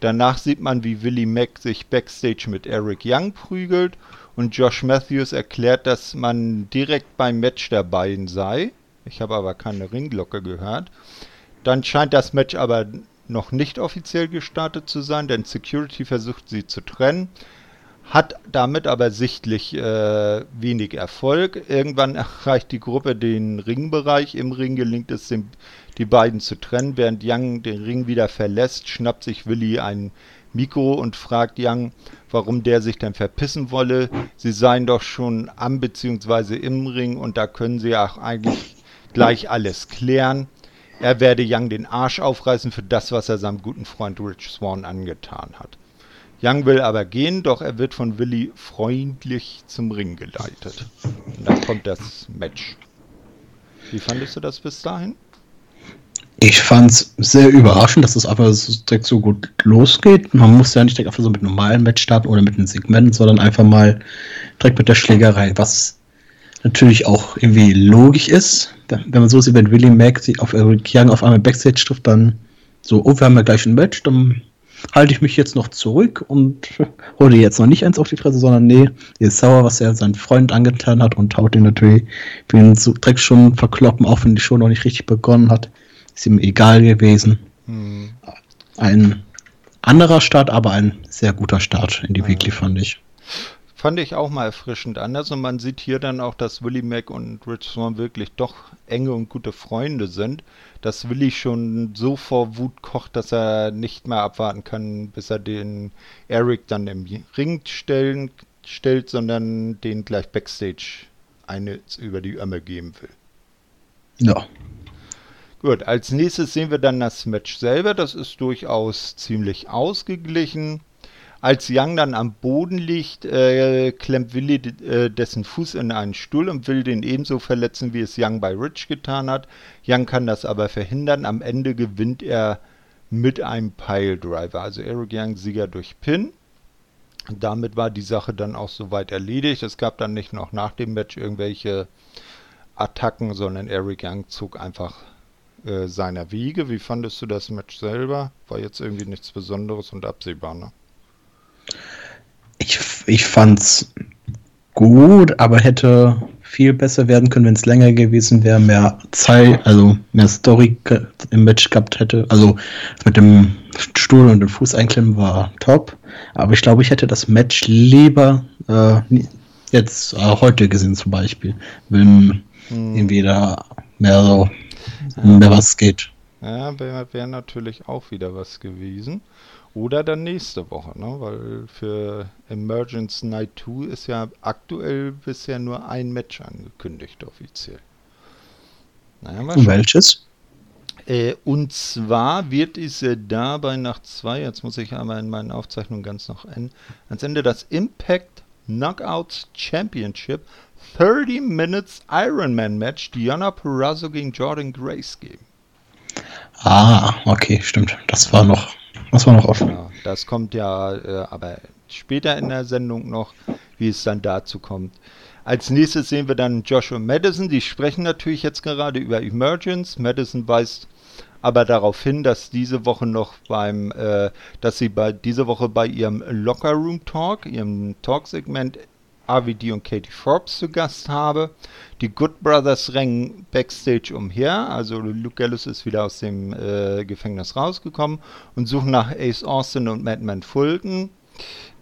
Danach sieht man, wie Willie Mack sich backstage mit Eric Young prügelt und Josh Matthews erklärt, dass man direkt beim Match der beiden sei. Ich habe aber keine Ringglocke gehört. Dann scheint das Match aber noch nicht offiziell gestartet zu sein, denn Security versucht sie zu trennen hat damit aber sichtlich äh, wenig Erfolg. Irgendwann erreicht die Gruppe den Ringbereich. Im Ring gelingt es, dem, die beiden zu trennen. Während Young den Ring wieder verlässt, schnappt sich Willi ein Mikro und fragt Young, warum der sich denn verpissen wolle. Sie seien doch schon am bzw. im Ring und da können sie auch eigentlich gleich alles klären. Er werde Young den Arsch aufreißen für das, was er seinem guten Freund Rich Swan angetan hat. Young will aber gehen, doch er wird von Willi freundlich zum Ring geleitet. Und dann kommt das Match. Wie fandest du das bis dahin? Ich fand es sehr überraschend, dass das einfach so, direkt so gut losgeht. Man muss ja nicht direkt einfach so mit einem normalen Match starten oder mit einem Segment, sondern einfach mal direkt mit der Schlägerei, was natürlich auch irgendwie logisch ist. Wenn man so sieht, wenn Willie Mack sich auf Eric Young auf einmal Backstage trifft, dann so, oh, wir haben ja gleich ein Match, dann halte ich mich jetzt noch zurück und hole jetzt noch nicht eins auf die Fresse, sondern nee, er ist sauer, was er seinem Freund angetan hat und haut ihn natürlich wie ihn so direkt schon verkloppen, auch wenn die Show noch nicht richtig begonnen hat. Ist ihm egal gewesen. Hm. Ein anderer Start, aber ein sehr guter Start in die ja. Weekly, fand ich. Fand ich auch mal erfrischend anders und man sieht hier dann auch, dass Willie Mack und Rich Swan wirklich doch enge und gute Freunde sind dass Willi schon so vor Wut kocht, dass er nicht mehr abwarten kann, bis er den Eric dann im Ring stellen, stellt, sondern den gleich Backstage eine über die Ömme geben will. Ja. Gut, als nächstes sehen wir dann das Match selber. Das ist durchaus ziemlich ausgeglichen. Als Young dann am Boden liegt, äh, klemmt Willi äh, dessen Fuß in einen Stuhl und will den ebenso verletzen, wie es Young bei Rich getan hat. Young kann das aber verhindern. Am Ende gewinnt er mit einem Piledriver. Also Eric Young Sieger durch Pin. Damit war die Sache dann auch soweit erledigt. Es gab dann nicht noch nach dem Match irgendwelche Attacken, sondern Eric Young zog einfach äh, seiner Wege. Wie fandest du das Match selber? War jetzt irgendwie nichts Besonderes und absehbar, ne? Ich, ich fand's gut, aber hätte viel besser werden können, wenn es länger gewesen wäre, mehr Zeit, also mehr Story im Match gehabt hätte. Also mit dem Stuhl und dem Fuß einklemmen war top. Aber ich glaube, ich hätte das Match lieber äh, jetzt äh, heute gesehen zum Beispiel, wenn hm. irgendwie da mehr so mehr was geht. Ja, wäre wär natürlich auch wieder was gewesen. Oder dann nächste Woche, ne? weil für Emergence Night 2 ist ja aktuell bisher nur ein Match angekündigt offiziell. Naja, Welches? Äh, und zwar wird es dabei nach zwei, jetzt muss ich aber in meinen Aufzeichnungen ganz noch enden, ans Ende das Impact Knockouts Championship 30 Minutes Ironman Match Diana Perazzo gegen Jordan Grace geben. Ah, okay, stimmt. Das war noch das war noch offen. Genau, das kommt ja äh, aber später in der Sendung noch, wie es dann dazu kommt. Als nächstes sehen wir dann Joshua Madison. Die sprechen natürlich jetzt gerade über Emergence. Madison weist aber darauf hin, dass diese Woche noch beim, äh, dass sie bei diese Woche bei ihrem Locker Room Talk, ihrem Talksegment RVD und Katie Forbes zu Gast habe. Die Good Brothers rennen backstage umher, also Luke Gallus ist wieder aus dem äh, Gefängnis rausgekommen und suchen nach Ace Austin und Madman Fulton.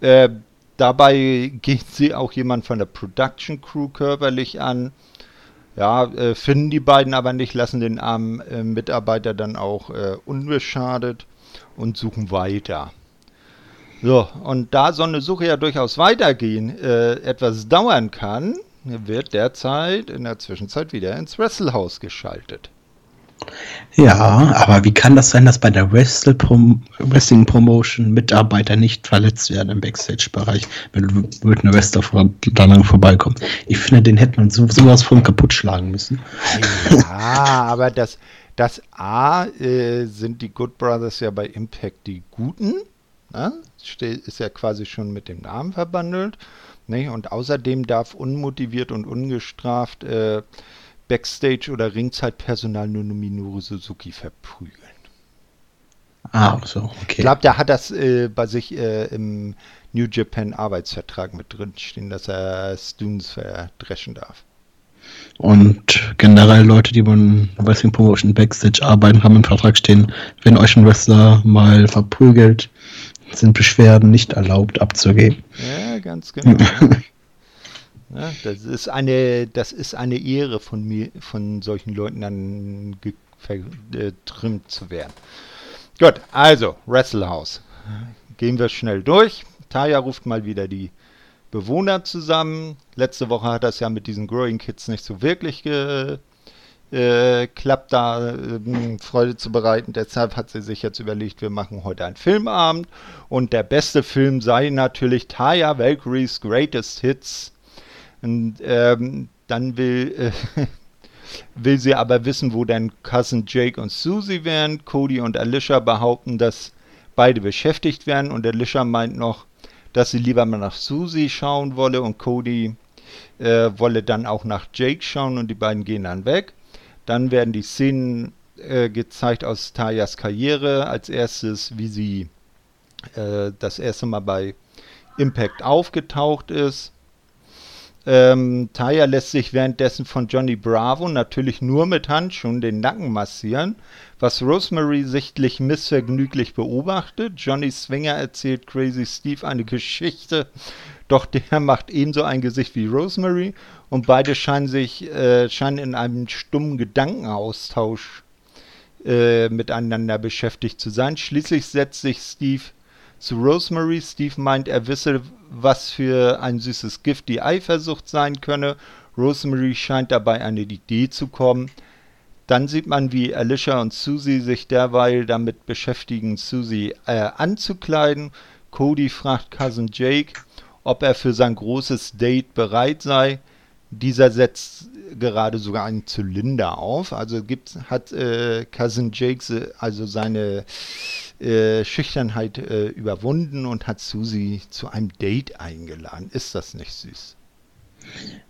Äh, dabei geht sie auch jemand von der Production Crew körperlich an. Ja, äh, finden die beiden aber nicht, lassen den armen äh, Mitarbeiter dann auch äh, unbeschadet und suchen weiter. So, und da so eine Suche ja durchaus weitergehen, äh, etwas dauern kann, wird derzeit in der Zwischenzeit wieder ins Wrestlehaus geschaltet. Ja, aber wie kann das sein, dass bei der Wrestle -Prom Wrestling Promotion Mitarbeiter nicht verletzt werden im Backstage-Bereich, wenn wird eine Wrestler da lang vorbeikommt? Ich finde, den hätte man so, sowas von kaputt schlagen müssen. Ja, aber das, das A äh, sind die Good Brothers ja bei Impact die Guten. Ne? Ist ja quasi schon mit dem Namen verbandelt. Ne? Und außerdem darf unmotiviert und ungestraft äh, Backstage- oder Ringzeitpersonal nur Minoru Suzuki verprügeln. Ah, so, okay. Ich glaube, der hat das äh, bei sich äh, im New Japan Arbeitsvertrag mit drin stehen, dass er Students verdreschen darf. Und generell Leute, die beim Wrestling Promotion Backstage arbeiten, haben im Vertrag stehen, wenn euch ein Wrestler mal verprügelt, sind Beschwerden nicht erlaubt abzugeben. Ja, ganz genau. ja, das ist eine, das ist eine Ehre von mir, von solchen Leuten dann getrimmt äh, zu werden. Gut, also Wrestlehouse. Gehen wir schnell durch. Taya ruft mal wieder die Bewohner zusammen. Letzte Woche hat das ja mit diesen Growing Kids nicht so wirklich ge äh, klappt da äh, Freude zu bereiten. Deshalb hat sie sich jetzt überlegt, wir machen heute einen Filmabend und der beste Film sei natürlich Taya Valkyries Greatest Hits. Und ähm, dann will, äh, will sie aber wissen, wo denn Cousin Jake und Susie wären. Cody und Alicia behaupten, dass beide beschäftigt werden und Alicia meint noch, dass sie lieber mal nach Susie schauen wolle und Cody äh, wolle dann auch nach Jake schauen und die beiden gehen dann weg. Dann werden die Szenen äh, gezeigt aus Tayas Karriere. Als erstes, wie sie äh, das erste Mal bei Impact aufgetaucht ist. Ähm, Taya lässt sich währenddessen von Johnny Bravo natürlich nur mit Handschuhen den Nacken massieren, was Rosemary sichtlich missvergnüglich beobachtet. Johnny Swinger erzählt Crazy Steve eine Geschichte, doch der macht ebenso ein Gesicht wie Rosemary und beide scheinen sich äh, scheinen in einem stummen Gedankenaustausch äh, miteinander beschäftigt zu sein. Schließlich setzt sich Steve zu Rosemary. Steve meint, er wisse, was für ein süßes Gift die Eifersucht sein könne. Rosemary scheint dabei eine Idee zu kommen. Dann sieht man, wie Alicia und Susie sich derweil damit beschäftigen, Susie äh, anzukleiden. Cody fragt Cousin Jake, ob er für sein großes Date bereit sei. Dieser setzt gerade sogar einen Zylinder auf. Also gibt, hat äh, Cousin Jake also seine äh, Schüchternheit äh, überwunden und hat Susi zu einem Date eingeladen. Ist das nicht süß?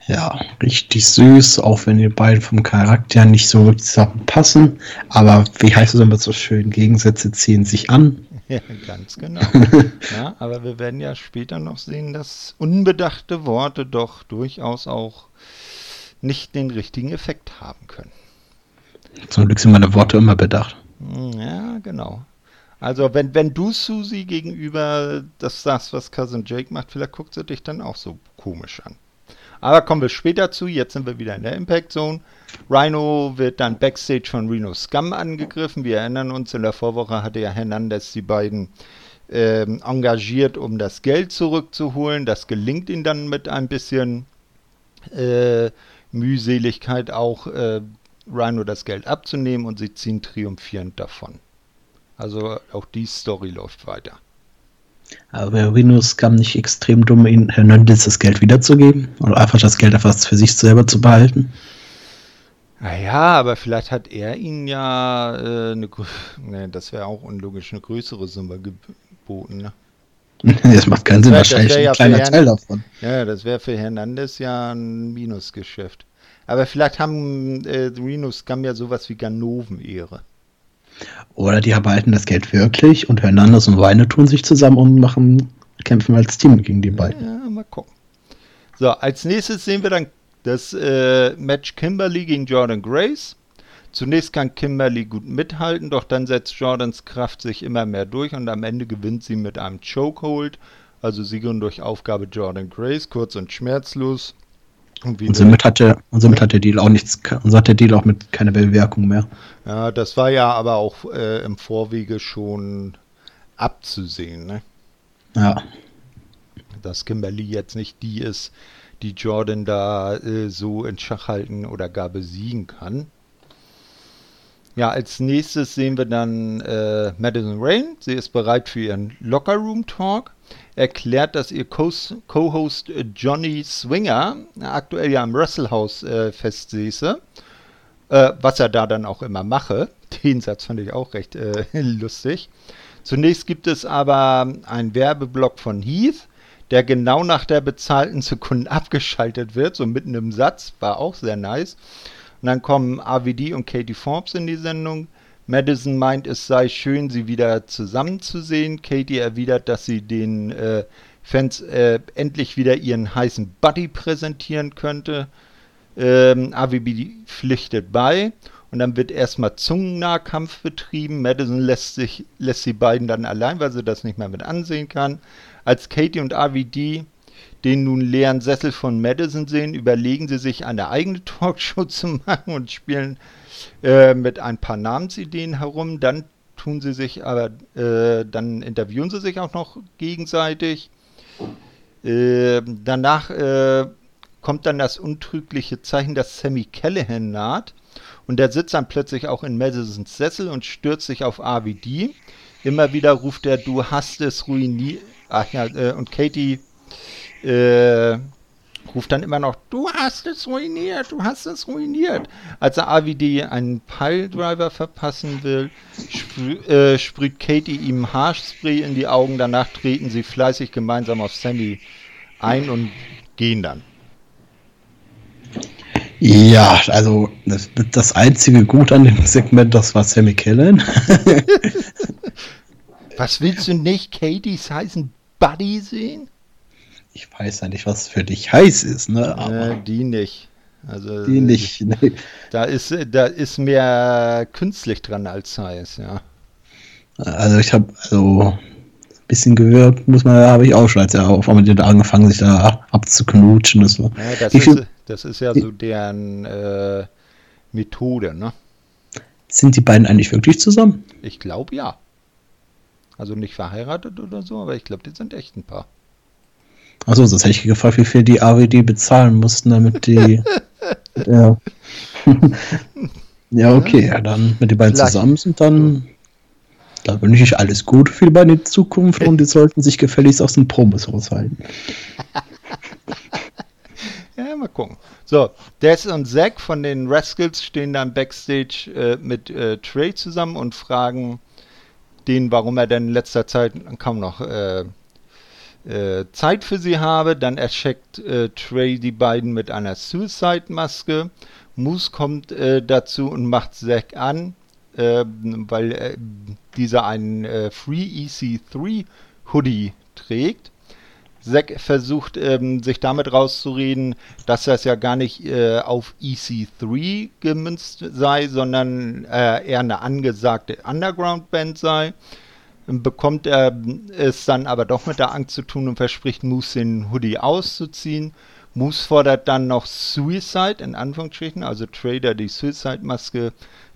Ja, richtig süß, auch wenn die beiden vom Charakter nicht so wirklich zusammenpassen. Aber wie heißt es immer so schön, Gegensätze ziehen sich an. Ja, ganz genau. ja, aber wir werden ja später noch sehen, dass unbedachte Worte doch durchaus auch nicht den richtigen Effekt haben können. Zum Glück sind meine Worte immer bedacht. Hm, ja, genau. Also wenn, wenn du Susi gegenüber das sagst, was Cousin Jake macht, vielleicht guckt sie dich dann auch so komisch an. Aber kommen wir später zu. Jetzt sind wir wieder in der Impact Zone. Rhino wird dann backstage von Reno Scum angegriffen. Wir erinnern uns, in der Vorwoche hatte ja Hernandez die beiden ähm, engagiert, um das Geld zurückzuholen. Das gelingt ihnen dann mit ein bisschen äh, Mühseligkeit auch äh, Rhino das Geld abzunehmen und sie ziehen triumphierend davon. Also auch die Story läuft weiter. Aber Rhino Scum nicht extrem dumm, ihnen Hernandez das Geld wiederzugeben? Oder einfach das Geld einfach für sich selber zu behalten? Naja, aber vielleicht hat er ihnen ja äh, eine, ne, das wäre auch unlogisch, eine größere Summe geboten. Ne? das macht keinen Sinn, wahrscheinlich ein ja kleiner Teil davon. Ja, das wäre für Hernandez ja ein Minusgeschäft. Aber vielleicht haben äh, Reno Scum ja sowas wie Ganoven-Ehre. Oder die behalten das Geld wirklich und Hernandez und Weine tun sich zusammen und machen, kämpfen als Team gegen die beiden. Ja, mal gucken. So, als nächstes sehen wir dann das äh, Match Kimberly gegen Jordan Grace. Zunächst kann Kimberly gut mithalten, doch dann setzt Jordans Kraft sich immer mehr durch und am Ende gewinnt sie mit einem Chokehold. Also Siegerin durch Aufgabe Jordan Grace, kurz und schmerzlos. Und, und somit, hat der, und somit hat der Deal auch nichts, und so hat der Deal auch mit keine Bewirkung mehr. Ja, das war ja aber auch äh, im Vorwege schon abzusehen, ne? Ja. Dass Kimberly jetzt nicht die ist, die Jordan da äh, so in Schach halten oder gar besiegen kann. Ja, als nächstes sehen wir dann äh, Madison Rain. Sie ist bereit für ihren Locker Room Talk. Erklärt, dass ihr Co-Host Johnny Swinger aktuell ja im Russell House äh, festsäße. Äh, was er da dann auch immer mache. Den Satz fand ich auch recht äh, lustig. Zunächst gibt es aber einen Werbeblock von Heath, der genau nach der bezahlten Sekunde abgeschaltet wird, so mitten im Satz. War auch sehr nice. Und dann kommen AVD und Katie Forbes in die Sendung. Madison meint, es sei schön, sie wieder zusammenzusehen. Katie erwidert, dass sie den äh, Fans äh, endlich wieder ihren heißen Buddy präsentieren könnte. Ähm, AVD pflichtet bei und dann wird erstmal Zungennahkampf betrieben. Madison lässt, sich, lässt die beiden dann allein, weil sie das nicht mehr mit ansehen kann. Als Katie und AVD den nun leeren Sessel von Madison sehen, überlegen sie sich eine eigene Talkshow zu machen und spielen äh, mit ein paar Namensideen herum. Dann tun sie sich aber, äh, dann interviewen sie sich auch noch gegenseitig. Äh, danach kommt dann das untrügliche Zeichen, dass Sammy Callahan naht. Und der sitzt dann plötzlich auch in Madisons Sessel und stürzt sich auf AVD. Immer wieder ruft er, du hast es ruiniert. Ach ja, äh, und Katie äh, ruft dann immer noch, du hast es ruiniert, du hast es ruiniert. Als er AVD einen Piledriver verpassen will, sprü äh, sprüht Katie ihm Haarspray in die Augen, danach treten sie fleißig gemeinsam auf Sammy ein und gehen dann. Ja, also das, das einzige Gut an dem Segment, das war Sammy Kellen. Was willst du nicht Katie's heißen Buddy sehen? Ich weiß ja nicht, was für dich heiß ist, ne? Aber äh, die nicht. Also, die nicht, ne? Da ist, da ist mehr künstlich dran als heiß, ja. Also ich habe also ein bisschen gehört, muss man, habe ich auch schon, als er auf einmal da angefangen, sich da abzuknutschen. Das, war, ja, das, ist, das ist ja so deren äh, Methode, ne? Sind die beiden eigentlich wirklich zusammen? Ich glaube ja. Also nicht verheiratet oder so, aber ich glaube, die sind echt ein Paar. Achso, sonst hätte ich gefragt, wie viel die AWD bezahlen mussten, damit die. ja. ja, okay, ja, dann mit den beiden Vielleicht. zusammen sind, dann. Da wünsche ich alles Gute für die beiden in Zukunft und die sollten sich gefälligst aus den Promos raushalten. ja, mal gucken. So, Des und Zack von den Rascals stehen dann backstage äh, mit äh, Trey zusammen und fragen den, warum er denn in letzter Zeit kaum noch äh, äh, Zeit für sie habe. Dann erschreckt äh, Trey die beiden mit einer Suicide-Maske. Moose kommt äh, dazu und macht Zack an, ähm, weil äh, dieser einen äh, Free EC3 Hoodie trägt. Zack versucht ähm, sich damit rauszureden, dass das ja gar nicht äh, auf EC3 gemünzt sei, sondern äh, eher eine angesagte Underground-Band sei bekommt er es dann aber doch mit der Angst zu tun und verspricht Moose den Hoodie auszuziehen. Moose fordert dann noch Suicide in Anführungsstrichen, also Trader die Suicide-Maske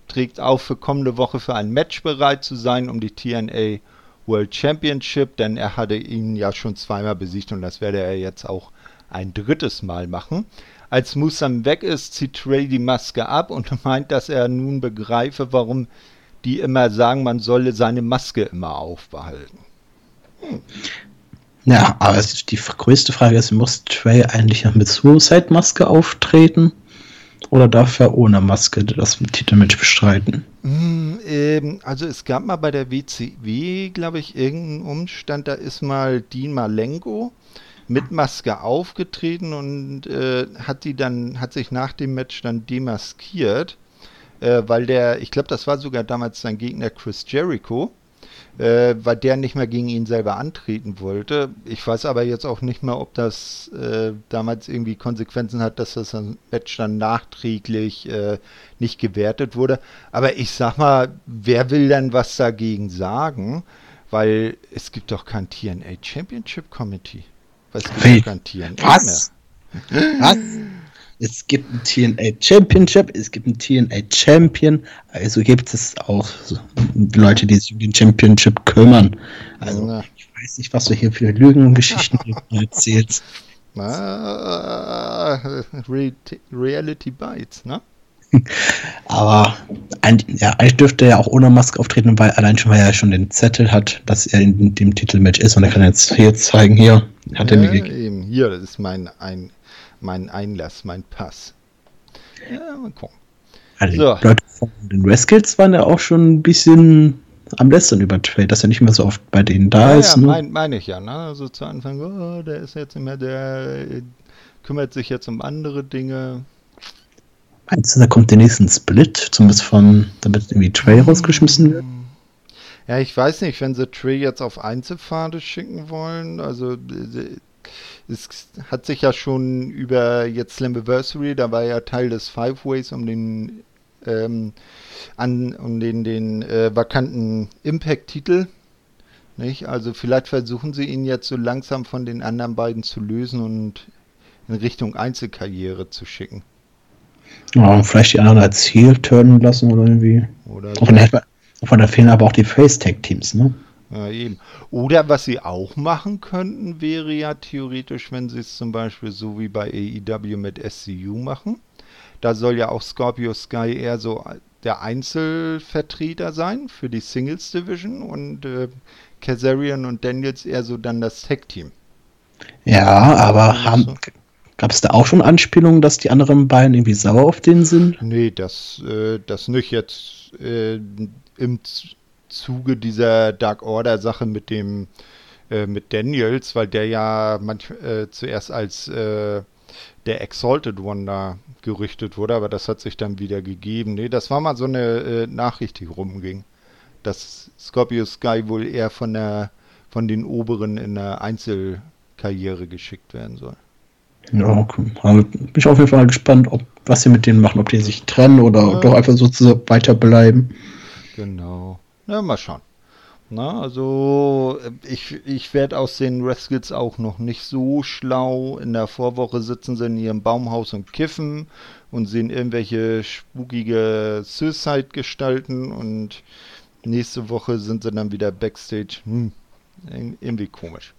trägt auf, für kommende Woche für ein Match bereit zu sein, um die TNA World Championship, denn er hatte ihn ja schon zweimal besiegt und das werde er jetzt auch ein drittes Mal machen. Als Moose dann weg ist, zieht Trey die Maske ab und meint, dass er nun begreife, warum die immer sagen, man solle seine Maske immer aufbehalten. Hm. Ja, aber die größte Frage ist, muss Trey eigentlich noch mit Suicide-Maske auftreten? Oder darf er ohne Maske das Titelmatch bestreiten? Mm, äh, ähm, also es gab mal bei der WCW, glaube ich, irgendeinen Umstand, da ist mal Dean Malenko mit Maske aufgetreten und äh, hat die dann, hat sich nach dem Match dann demaskiert, äh, weil der, ich glaube, das war sogar damals sein Gegner Chris Jericho äh, weil der nicht mehr gegen ihn selber antreten wollte. Ich weiß aber jetzt auch nicht mehr, ob das äh, damals irgendwie Konsequenzen hat, dass das Match dann nachträglich äh, nicht gewertet wurde. Aber ich sag mal, wer will denn was dagegen sagen? Weil es gibt doch kein TNA Championship Committee. Was gibt kein TNA was? mehr? Was? Es gibt ein TNA Championship, es gibt ein TNA Champion, also gibt es auch Leute, die sich um den Championship kümmern. Also ja. ich weiß nicht, was du hier für Lügengeschichten erzählst. Ah, Reality Bites, ne? Aber ja, eigentlich dürfte er auch ohne Maske auftreten, weil allein schon, weil er schon den Zettel hat, dass er in dem Titelmatch ist und er kann jetzt hier zeigen, hier hat ja, er mir gegeben. Hier, das ist mein ein mein Einlass, mein Pass. Ja, mal gucken. Also so. Die Leute von den Rascals waren ja auch schon ein bisschen am Lästern über Trade, dass er nicht mehr so oft bei denen da ja, ist. Ja, ne? meine mein ich ja. Ne? Also zu Anfang, oh, der ist jetzt nicht mehr, der kümmert sich jetzt um andere Dinge. Meinst du, da kommt der nächste Split, zumindest von, damit irgendwie Trey rausgeschmissen wird? Ja, ich weiß nicht, wenn sie Trey jetzt auf Einzelpfade schicken wollen, also es hat sich ja schon über jetzt Slammiversary, da war ja Teil des Five Ways um den ähm, an um den, den äh, vakanten Impact-Titel. Nicht? Also vielleicht versuchen sie ihn jetzt so langsam von den anderen beiden zu lösen und in Richtung Einzelkarriere zu schicken. Ja, vielleicht die anderen als Ziel turnen lassen oder irgendwie. Oder so. Von da fehlen aber auch die Face-Tag-Teams, ne? Ja, eben. Oder was sie auch machen könnten, wäre ja theoretisch, wenn sie es zum Beispiel so wie bei AEW mit SCU machen. Da soll ja auch Scorpio Sky eher so der Einzelvertreter sein für die Singles Division und äh, Kazarian und Daniels eher so dann das Tag Team. Ja, aber gab es da auch schon Anspielungen, dass die anderen beiden irgendwie sauer auf den sind? Nee, das, äh, das nicht jetzt äh, im Zuge dieser Dark Order Sache mit dem äh, mit Daniels, weil der ja manch, äh, zuerst als äh, der Exalted One da gerüchtet wurde, aber das hat sich dann wieder gegeben. Nee, das war mal so eine äh, Nachricht, die rumging, dass Scorpio Sky wohl eher von der von den Oberen in der Einzelkarriere geschickt werden soll. Ja, okay. Also, bin ich auf jeden Fall gespannt, ob was sie mit denen machen, ob die sich trennen oder ja. doch einfach so weiterbleiben. Genau. Na, mal schauen. Na, also ich, ich werde aus den Rascals auch noch nicht so schlau. In der Vorwoche sitzen sie in ihrem Baumhaus und kiffen und sehen irgendwelche spukige Suicide-Gestalten und nächste Woche sind sie dann wieder Backstage. Hm, irgendwie komisch.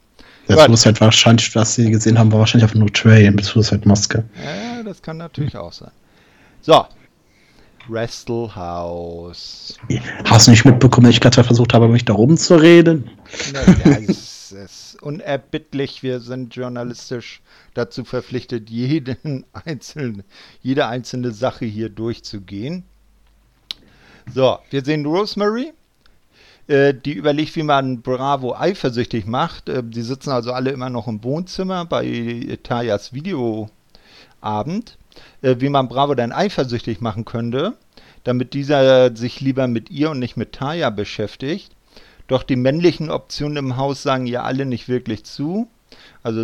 Der Suicide wahrscheinlich, was sie gesehen haben, war wahrscheinlich auf nur Trey mit Suicide-Maske. Ja, das kann natürlich auch sein. So, Wrestle House. Hast du nicht mitbekommen, dass ich gerade versucht habe, mich da rumzureden? Ja, es ist unerbittlich. Wir sind journalistisch dazu verpflichtet, jeden einzelnen, jede einzelne Sache hier durchzugehen. So, wir sehen Rosemary. Äh, die überlegt, wie man Bravo eifersüchtig macht. Äh, die sitzen also alle immer noch im Wohnzimmer bei Tayas Videoabend äh, wie man Bravo dann eifersüchtig machen könnte, damit dieser sich lieber mit ihr und nicht mit Taya beschäftigt. Doch die männlichen Optionen im Haus sagen ihr alle nicht wirklich zu. Also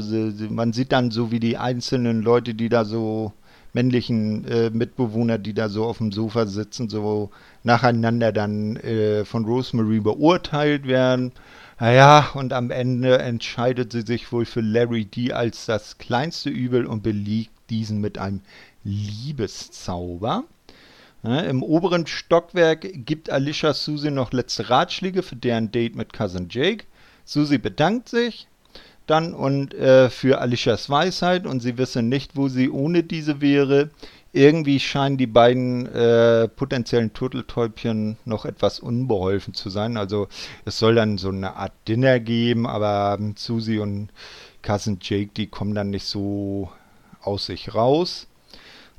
man sieht dann so, wie die einzelnen Leute, die da so männlichen äh, Mitbewohner, die da so auf dem Sofa sitzen, so nacheinander dann äh, von Rosemary beurteilt werden. Naja, und am Ende entscheidet sie sich wohl für Larry D als das kleinste Übel und beliegt diesen mit einem Liebeszauber. Im oberen Stockwerk gibt Alicia Susie noch letzte Ratschläge für deren Date mit Cousin Jake. Susie bedankt sich dann und äh, für Alicias Weisheit und sie wisse nicht, wo sie ohne diese wäre. Irgendwie scheinen die beiden äh, potenziellen Turteltäubchen noch etwas unbeholfen zu sein. Also es soll dann so eine Art Dinner geben, aber ähm, Susie und Cousin Jake, die kommen dann nicht so aus sich raus.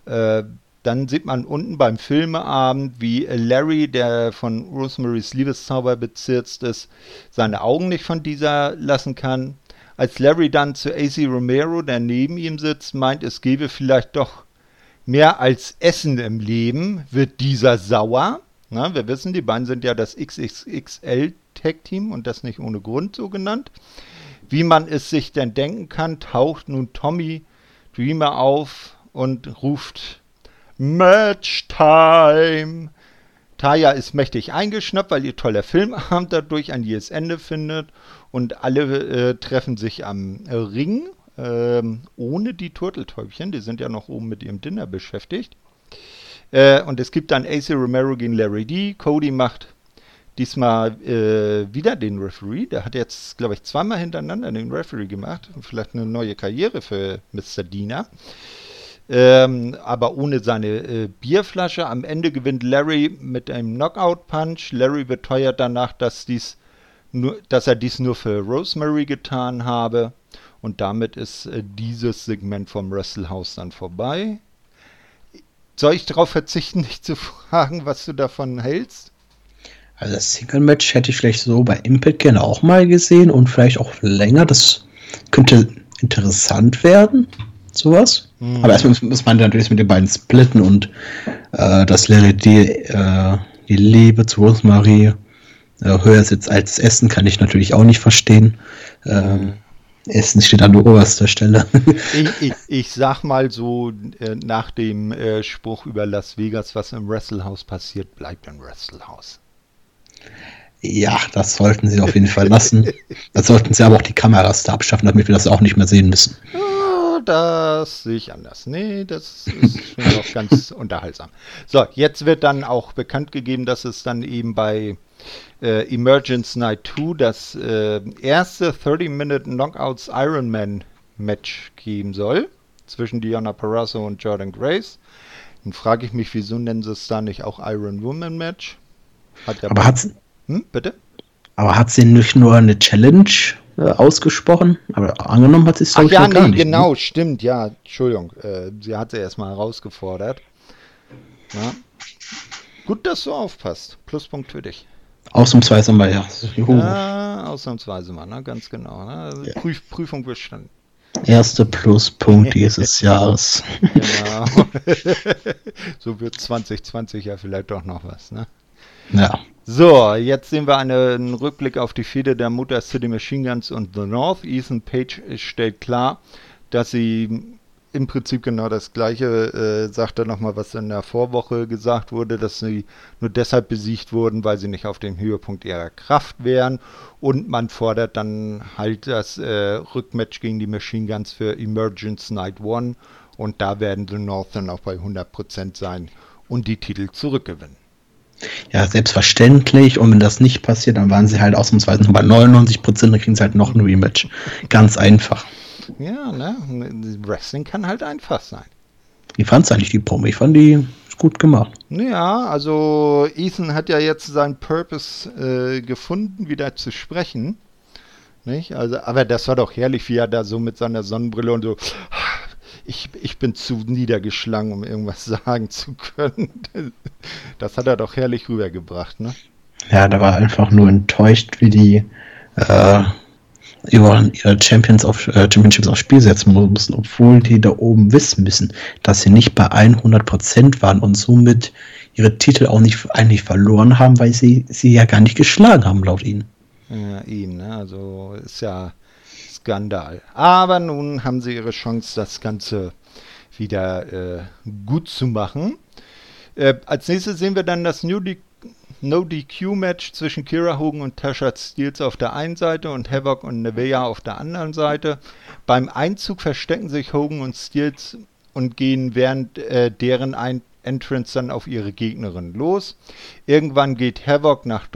Äh, dann sieht man unten beim Filmeabend, wie Larry, der von Rosemarys Liebeszauber bezirzt ist, seine Augen nicht von dieser lassen kann. Als Larry dann zu AC Romero, der neben ihm sitzt, meint, es gebe vielleicht doch mehr als Essen im Leben, wird dieser sauer. Na, wir wissen, die beiden sind ja das XXXL Tag Team und das nicht ohne Grund so genannt. Wie man es sich denn denken kann, taucht nun Tommy Dreamer auf und ruft Match Time. Taya ist mächtig eingeschnappt, weil ihr toller Filmabend dadurch ein jähes Ende findet und alle äh, treffen sich am äh, Ring äh, ohne die Turteltäubchen, die sind ja noch oben mit ihrem Dinner beschäftigt. Äh, und es gibt dann AC Romero gegen Larry D. Cody macht diesmal äh, wieder den Referee. Der hat jetzt, glaube ich, zweimal hintereinander den Referee gemacht. Vielleicht eine neue Karriere für Mr. Diener ähm, aber ohne seine äh, Bierflasche. Am Ende gewinnt Larry mit einem Knockout-Punch. Larry beteuert danach, dass, dies nur, dass er dies nur für Rosemary getan habe. Und damit ist äh, dieses Segment vom Wrestle House dann vorbei. Soll ich darauf verzichten, dich zu fragen, was du davon hältst? Also das Single-Match hätte ich vielleicht so bei Impact gerne auch mal gesehen und vielleicht auch länger. Das könnte interessant werden sowas. Mhm. Aber erstmal muss man natürlich mit den beiden splitten und äh, dass Larry die, äh, die Liebe zu Rosemarie äh, höher sitzt als Essen, kann ich natürlich auch nicht verstehen. Ähm, Essen steht an der oberster Stelle. ich, ich, ich, sag mal so, äh, nach dem äh, Spruch über Las Vegas, was im Wrestlehouse passiert, bleibt im Wrestlehouse. Ja, das sollten sie auf jeden Fall lassen. Da sollten sie aber auch die Kameras da abschaffen, damit wir das auch nicht mehr sehen müssen das sehe ich anders. Nee, das ist schon noch ganz unterhaltsam. So, jetzt wird dann auch bekannt gegeben, dass es dann eben bei äh, Emergence Night 2 das äh, erste 30-Minute Knockouts Ironman Match geben soll zwischen Diana Parasso und Jordan Grace. Dann frage ich mich, wieso nennen sie es da nicht auch Iron Woman Match? Hat Aber hat hm, bitte? Aber hat sie nicht nur eine Challenge äh, ausgesprochen, aber angenommen hat sie es Ach ja, nee, nicht, genau, ne? stimmt, ja, Entschuldigung, äh, sie hat sie erstmal herausgefordert. Na? Gut, dass du aufpasst. Pluspunkt für dich. Ausnahmsweise mal, ja. Juhu. Ja, ausnahmsweise mal, ne? ganz genau. Ne? Also ja. Prüf Prüfung bestanden. Erster Pluspunkt dieses Jahres. Genau. so wird 2020 ja vielleicht doch noch was, ne? Ja. So, jetzt sehen wir einen Rückblick auf die Fehde der Mutter City Machine Guns und The North. Ethan Page stellt klar, dass sie im Prinzip genau das gleiche äh, sagt er nochmal, was in der Vorwoche gesagt wurde, dass sie nur deshalb besiegt wurden, weil sie nicht auf dem Höhepunkt ihrer Kraft wären. Und man fordert dann halt das äh, Rückmatch gegen die Machine Guns für Emergence Night One. Und da werden The North dann auch bei 100% sein und die Titel zurückgewinnen. Ja, selbstverständlich. Und wenn das nicht passiert, dann waren sie halt ausnahmsweise nur bei 99 Prozent, dann kriegen sie halt noch ein Rematch. Ganz einfach. Ja, ne? Wrestling kann halt einfach sein. Wie fandst eigentlich die Promo? Ich fand die gut gemacht. Ja, also Ethan hat ja jetzt seinen Purpose äh, gefunden, wieder zu sprechen. Nicht? Also, aber das war doch herrlich, wie er da so mit seiner Sonnenbrille und so ich, ich bin zu niedergeschlagen, um irgendwas sagen zu können. Das hat er doch herrlich rübergebracht, ne? Ja, da war einfach nur enttäuscht, wie die äh, ihre, Champions auf, äh, Championships aufs Spiel setzen mussten, obwohl die da oben wissen müssen, dass sie nicht bei 100% waren und somit ihre Titel auch nicht eigentlich verloren haben, weil sie sie ja gar nicht geschlagen haben, laut ihnen. Ja, ihn, ne? Also ist ja Skandal. Aber nun haben sie ihre Chance, das Ganze wieder äh, gut zu machen. Äh, als nächstes sehen wir dann das New D No DQ Match zwischen Kira Hogan und Tasha Steels auf der einen Seite und Havoc und Nevea auf der anderen Seite. Beim Einzug verstecken sich Hogan und Steels und gehen während äh, deren ein Entrance dann auf ihre Gegnerin los. Irgendwann geht Havoc nach,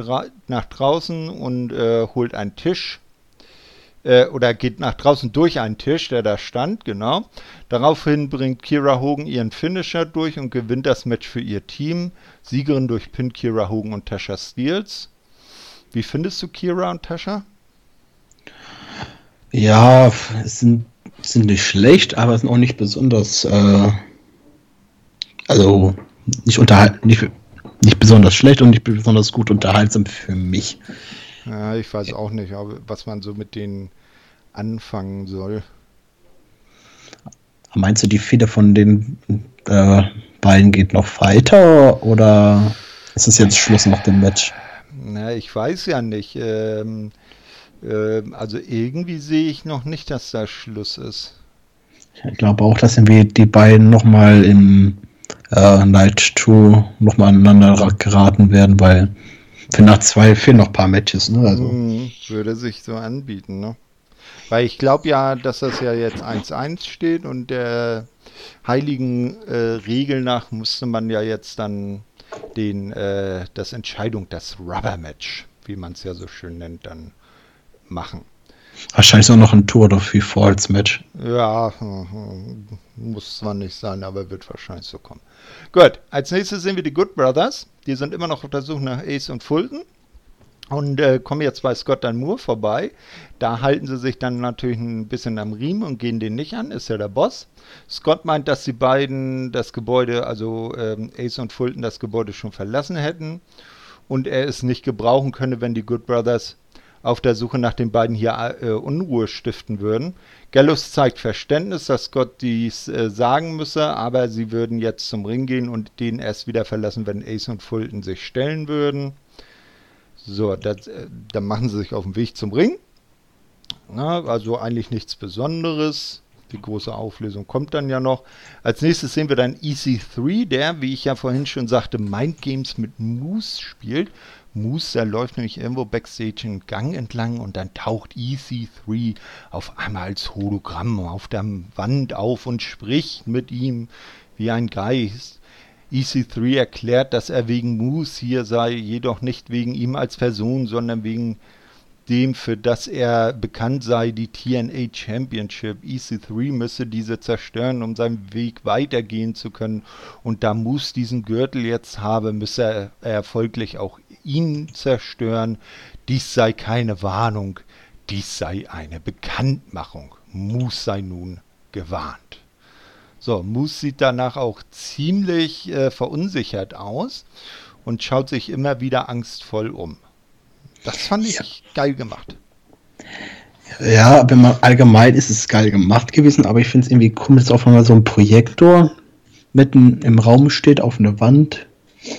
nach draußen und äh, holt einen Tisch äh, oder geht nach draußen durch einen Tisch, der da stand, genau. Daraufhin bringt Kira Hogan ihren Finisher durch und gewinnt das Match für ihr Team. Siegerin durch Pin Kira Hogan und Tasha Steels. Wie findest du Kira und Tasha? Ja, sind, sind nicht schlecht, aber sind auch nicht besonders äh, Also nicht unterhalten, nicht, nicht besonders schlecht und nicht besonders gut unterhaltsam für mich. Ja, ich weiß auch nicht, was man so mit denen anfangen soll. Meinst du, die Fehde von den äh, beiden geht noch weiter oder ist es jetzt Schluss nach dem Match? Na, ich weiß ja nicht. Ähm, äh, also irgendwie sehe ich noch nicht, dass da Schluss ist. Ich glaube auch, dass irgendwie die beiden nochmal im äh, Night 2 nochmal aneinander geraten werden, weil für nach zwei fehlen noch ein paar Matches. Ne? Also. Hm, würde sich so anbieten. Ne? Weil ich glaube ja, dass das ja jetzt 1-1 steht und der heiligen äh, Regel nach musste man ja jetzt dann den, äh, das Entscheidung, das Rubber Match, wie man es ja so schön nennt, dann machen. Wahrscheinlich auch noch ein Tour of Falls Match. Ja, muss zwar nicht sein, aber wird wahrscheinlich so kommen. Gut, als nächstes sehen wir die Good Brothers. Die sind immer noch auf der Suche nach Ace und Fulton und äh, kommen jetzt bei Scott dann Moore vorbei. Da halten sie sich dann natürlich ein bisschen am Riemen und gehen den nicht an, ist ja der Boss. Scott meint, dass die beiden das Gebäude, also ähm, Ace und Fulton, das Gebäude schon verlassen hätten und er es nicht gebrauchen könne, wenn die Good Brothers auf der Suche nach den beiden hier äh, Unruhe stiften würden. Gallus zeigt Verständnis, dass Scott dies äh, sagen müsse, aber sie würden jetzt zum Ring gehen und den erst wieder verlassen, wenn Ace und Fulton sich stellen würden. So, das, äh, dann machen sie sich auf den Weg zum Ring. Na, also eigentlich nichts Besonderes. Die große Auflösung kommt dann ja noch. Als nächstes sehen wir dann EC3, der, wie ich ja vorhin schon sagte, Mind Games mit Moose spielt. Moose, der läuft nämlich irgendwo backstage einen Gang entlang und dann taucht EC3 auf einmal als Hologramm auf der Wand auf und spricht mit ihm wie ein Geist. EC3 erklärt, dass er wegen Moose hier sei, jedoch nicht wegen ihm als Person, sondern wegen dem, für das er bekannt sei, die TNA Championship. EC3 müsse diese zerstören, um seinen Weg weitergehen zu können. Und da Moose diesen Gürtel jetzt habe, müsse er, folglich auch ihn zerstören. Dies sei keine Warnung, dies sei eine Bekanntmachung. Moose sei nun gewarnt. So, Moose sieht danach auch ziemlich äh, verunsichert aus und schaut sich immer wieder angstvoll um. Das fand ich ja. geil gemacht. Ja, wenn man allgemein ist es geil gemacht gewesen, aber ich finde es irgendwie komisch, dass auf einmal so ein Projektor mitten im Raum steht, auf einer Wand,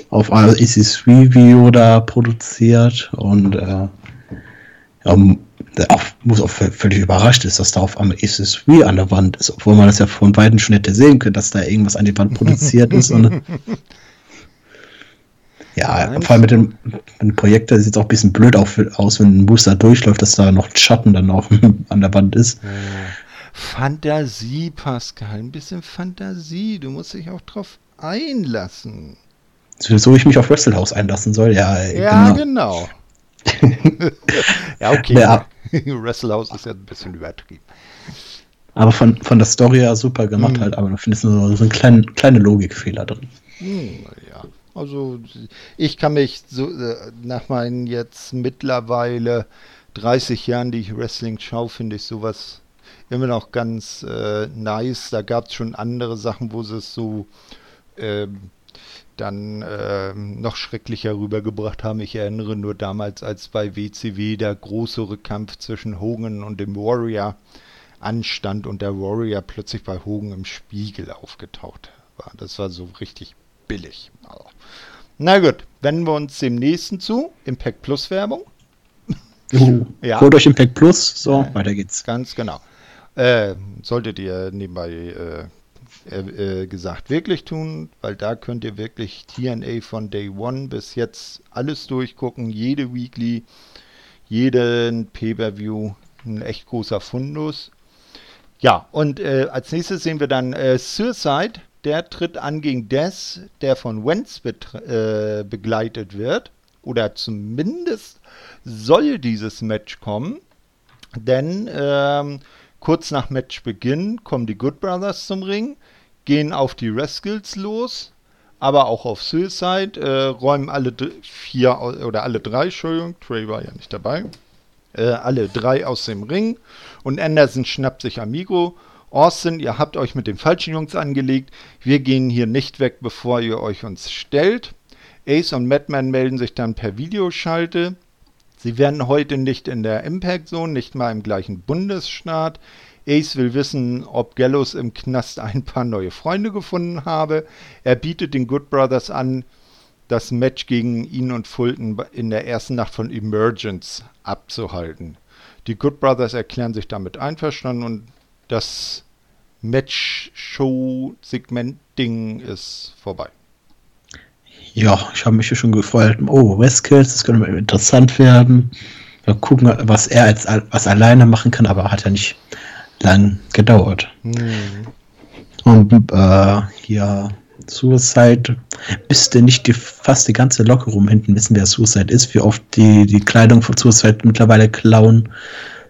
auf einer EC3-Video da produziert und äh, ja, auch, muss auch völlig überrascht ist, dass da auf einmal EC3 an der Wand ist, obwohl man das ja von beiden schon hätte sehen können, dass da irgendwas an die Wand produziert ist. Und, Ja, Nein, vor allem mit dem, mit dem Projektor sieht es auch ein bisschen blöd aus, wenn ein Booster durchläuft, dass da noch ein Schatten dann auch an der Wand ist. Fantasie, Pascal, ein bisschen Fantasie. Du musst dich auch drauf einlassen. So ich mich auf Wrestle House einlassen soll, ja. Ja, genau. genau. ja, okay. Ja. Wrestle House ist ja ein bisschen übertrieben. Aber von, von der Story her super gemacht hm. halt, aber da findest du so, so einen kleinen, kleine Logikfehler drin. Hm, ja. Also ich kann mich so äh, nach meinen jetzt mittlerweile 30 Jahren, die ich Wrestling schaue, finde ich sowas immer noch ganz äh, nice. Da gab es schon andere Sachen, wo sie es so äh, dann äh, noch schrecklicher rübergebracht haben. Ich erinnere nur damals, als bei WCW der große Rückkampf zwischen Hogan und dem Warrior anstand und der Warrior plötzlich bei Hogan im Spiegel aufgetaucht war. Das war so richtig billig. Na gut, wenden wir uns dem nächsten zu. Impact Plus Werbung. Uh, ja. Holt euch Impact Plus. So, ja, weiter geht's. Ganz genau. Äh, solltet ihr nebenbei äh, äh, gesagt wirklich tun, weil da könnt ihr wirklich TNA von Day One bis jetzt alles durchgucken, jede Weekly, jeden Pay-Per-View, ein echt großer Fundus. Ja, und äh, als nächstes sehen wir dann äh, Suicide der tritt an gegen Des, der von Wentz äh, begleitet wird. Oder zumindest soll dieses Match kommen. Denn ähm, kurz nach Matchbeginn kommen die Good Brothers zum Ring, gehen auf die Rascals los, aber auch auf Suicide, äh, räumen alle vier oder alle drei, Entschuldigung, Trey war ja nicht dabei, äh, alle drei aus dem Ring und Anderson schnappt sich Amigo Austin, ihr habt euch mit den falschen Jungs angelegt. Wir gehen hier nicht weg, bevor ihr euch uns stellt. Ace und Madman melden sich dann per Videoschalte. Sie werden heute nicht in der Impact Zone, nicht mal im gleichen Bundesstaat. Ace will wissen, ob Gallows im Knast ein paar neue Freunde gefunden habe. Er bietet den Good Brothers an, das Match gegen ihn und Fulton in der ersten Nacht von Emergence abzuhalten. Die Good Brothers erklären sich damit einverstanden und das Match-Show-Segment-Ding ist vorbei. Ja, ich habe mich hier schon gefreut. Oh, Westkills, das könnte interessant werden. Mal gucken, was er als was alleine machen kann, aber hat ja nicht lang gedauert. Hm. Und äh, hier Suicide müsste nicht die, fast die ganze Locke rum hinten wissen, wer Suicide ist, wie oft die, die Kleidung von Suicide mittlerweile klauen.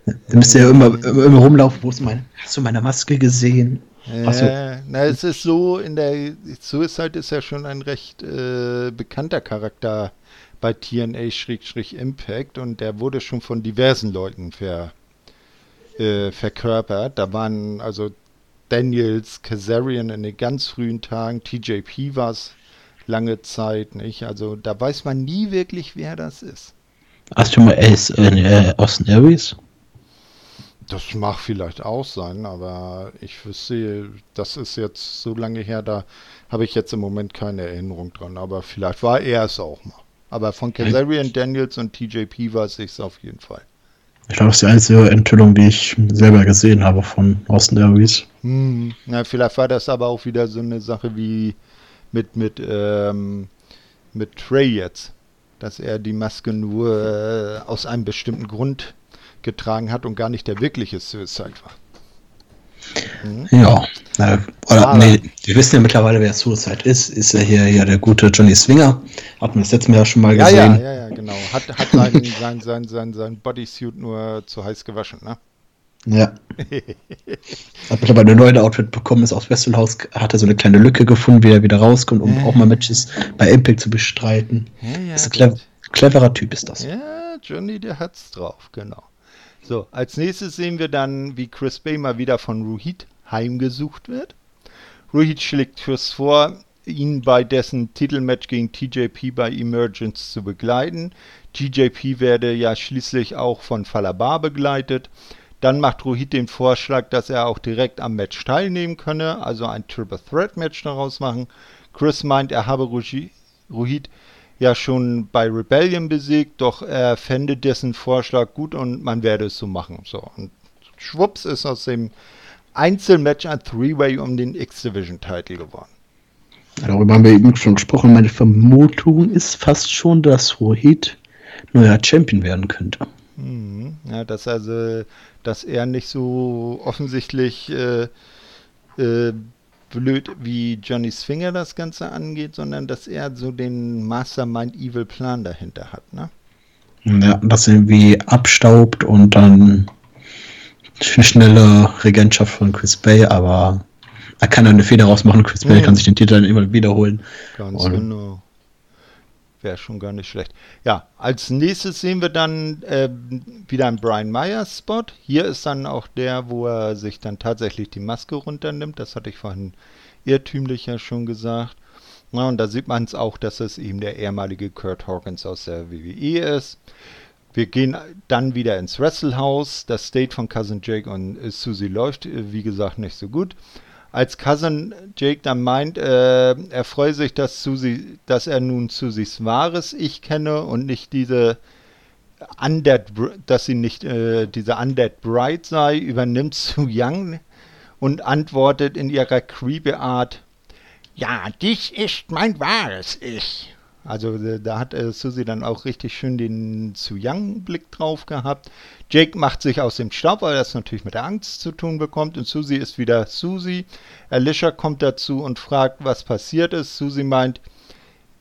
Da müsste ja immer, immer rumlaufen, wo ist mein, hast du meine Maske gesehen? Äh, na, es ist so, in der Suicide ist ja schon ein recht äh, bekannter Charakter bei TNA-Impact und der wurde schon von diversen Leuten ver, äh, verkörpert. Da waren also Daniels, Kazarian in den ganz frühen Tagen, TJP war es lange Zeit, nicht? Also da weiß man nie wirklich, wer das ist. Hast du mal Ace, äh, Austin Aries? Das mag vielleicht auch sein, aber ich wüsste, das ist jetzt so lange her, da habe ich jetzt im Moment keine Erinnerung dran. Aber vielleicht war er es auch mal. Aber von Kazarian, Daniels und TJP weiß ich es auf jeden Fall. Ich glaube, das ist die einzige Enthüllung, die ich selber gesehen habe von Austin Aries. Hm, na, vielleicht war das aber auch wieder so eine Sache wie mit, mit, ähm, mit Trey jetzt. Dass er die Maske nur äh, aus einem bestimmten Grund getragen hat und gar nicht der wirkliche Suicide war. Mhm. Ja, na, oder, nee, wir wissen ja mittlerweile, wer Suicide ist. Ist ja hier, hier der gute Johnny Swinger. Hat man das letzte Mal ja schon mal ja, gesehen. Ja, ja, ja, genau. Hat, hat sein, sein, sein, sein, sein Bodysuit nur zu heiß gewaschen, ne? Ja. hat mittlerweile ein neues Outfit bekommen, ist aus Wesselhaus, hat er so eine kleine Lücke gefunden, wie er wieder rauskommt, um ja. auch mal Matches bei Impact zu bestreiten. Ja, ja, ist ein clever, cleverer Typ, ist das. Ja, Johnny, der hat's drauf, genau. So, als nächstes sehen wir dann, wie Chris Bay mal wieder von Ruhit heimgesucht wird. Ruhit schlägt Chris vor, ihn bei dessen Titelmatch gegen TJP bei Emergence zu begleiten. TJP werde ja schließlich auch von Falabar begleitet. Dann macht Ruhit den Vorschlag, dass er auch direkt am Match teilnehmen könne, also ein Triple Threat Match daraus machen. Chris meint, er habe Ruhit ja schon bei Rebellion besiegt, doch er fände dessen Vorschlag gut und man werde es so machen. So, und schwupps ist aus dem Einzelmatch ein Three-Way um den X-Division-Titel geworden. Darüber haben wir eben schon gesprochen. Meine Vermutung ist fast schon, dass Rohit neuer Champion werden könnte. Mhm. Ja, dass also, dass er nicht so offensichtlich äh, äh, blöd, wie Johnny Swinger das Ganze angeht, sondern dass er so den Mastermind Evil Plan dahinter hat, ne? Ja, dass er irgendwie abstaubt und dann schnelle Regentschaft von Chris Bay, aber er kann eine Feder rausmachen. Chris Bay mhm. kann sich den Titel dann immer wiederholen. Ganz und genau. Wäre schon gar nicht schlecht. Ja, als nächstes sehen wir dann äh, wieder einen Brian Myers Spot. Hier ist dann auch der, wo er sich dann tatsächlich die Maske runternimmt. Das hatte ich vorhin irrtümlich ja schon gesagt. Ja, und da sieht man es auch, dass es eben der ehemalige Kurt Hawkins aus der WWE ist. Wir gehen dann wieder ins Wrestlehouse. Das State von Cousin Jake und Susie läuft, äh, wie gesagt, nicht so gut als Cousin Jake dann meint, äh, er freue sich, dass, Susi, dass er nun Susis wahres Ich kenne und nicht diese Undead, dass sie nicht äh, diese Undead Bride sei, übernimmt Su Young und antwortet in ihrer creepy Art, ja, dich ist mein wahres Ich. Also äh, da hat äh, Susi dann auch richtig schön den Su Young Blick drauf gehabt. Jake macht sich aus dem Staub, weil das natürlich mit der Angst zu tun bekommt. Und Susie ist wieder Susie. Alicia kommt dazu und fragt, was passiert ist. Susie meint,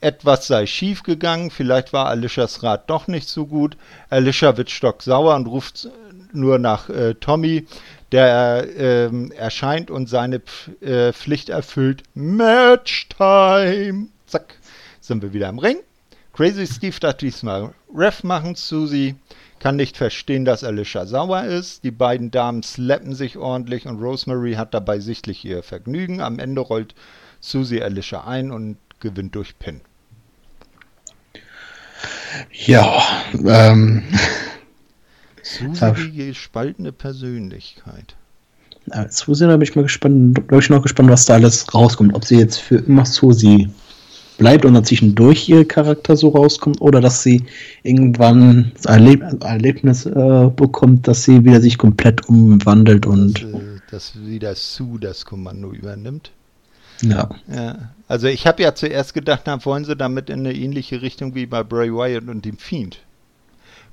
etwas sei schief gegangen. Vielleicht war Alicias Rat doch nicht so gut. Alicia wird stocksauer und ruft nur nach äh, Tommy, der äh, erscheint und seine äh, Pflicht erfüllt. Match Time. Zack, sind wir wieder im Ring. Crazy Steve darf diesmal Ref machen. Susie kann nicht verstehen, dass Alicia sauer ist. Die beiden Damen slappen sich ordentlich und Rosemary hat dabei sichtlich ihr Vergnügen. Am Ende rollt Susie Alicia ein und gewinnt durch Pin. Ja, ähm. Susie, die gespaltene Persönlichkeit. Ja, Susie, da bin ich mal gespannt, glaube ich noch gespannt, was da alles rauskommt. Ob sie jetzt für immer Susie bleibt und dann zwischendurch ihr Charakter so rauskommt oder dass sie irgendwann ein, Erleb Erlebnis äh, bekommt, dass sie wieder sich komplett umwandelt und. Dass, äh, dass wieder Sue das Kommando übernimmt. Ja. ja. Also ich habe ja zuerst gedacht, na, wollen sie damit in eine ähnliche Richtung wie bei Bray Wyatt und dem Fiend.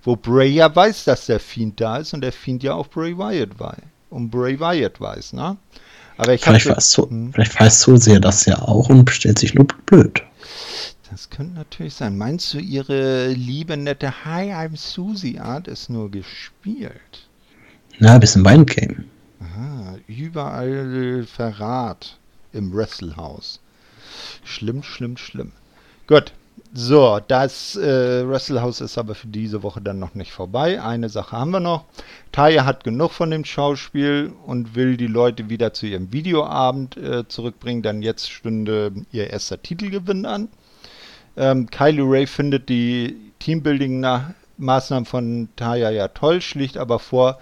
Wo Bray ja weiß, dass der Fiend da ist und der Fiend ja auch Bray Wyatt weiß. Und Bray Wyatt weiß, ne? Aber ich vielleicht, weiß so, hm. vielleicht weiß so sehr das ja auch und stellt sich nur blöd. Das könnte natürlich sein. Meinst du, ihre liebe, nette Hi, I'm Susie Art ist nur gespielt? Na, ein bisschen Mindgame. Aha, überall Verrat im Wrestlehaus. Schlimm, schlimm, schlimm. Gut. So, das äh, Wrestlehaus ist aber für diese Woche dann noch nicht vorbei. Eine Sache haben wir noch. Taya hat genug von dem Schauspiel und will die Leute wieder zu ihrem Videoabend äh, zurückbringen, denn jetzt stünde ihr erster Titelgewinn an. Ähm, Kylie Ray findet die Teambuilding-Maßnahmen von Taya ja toll, schlicht aber vor,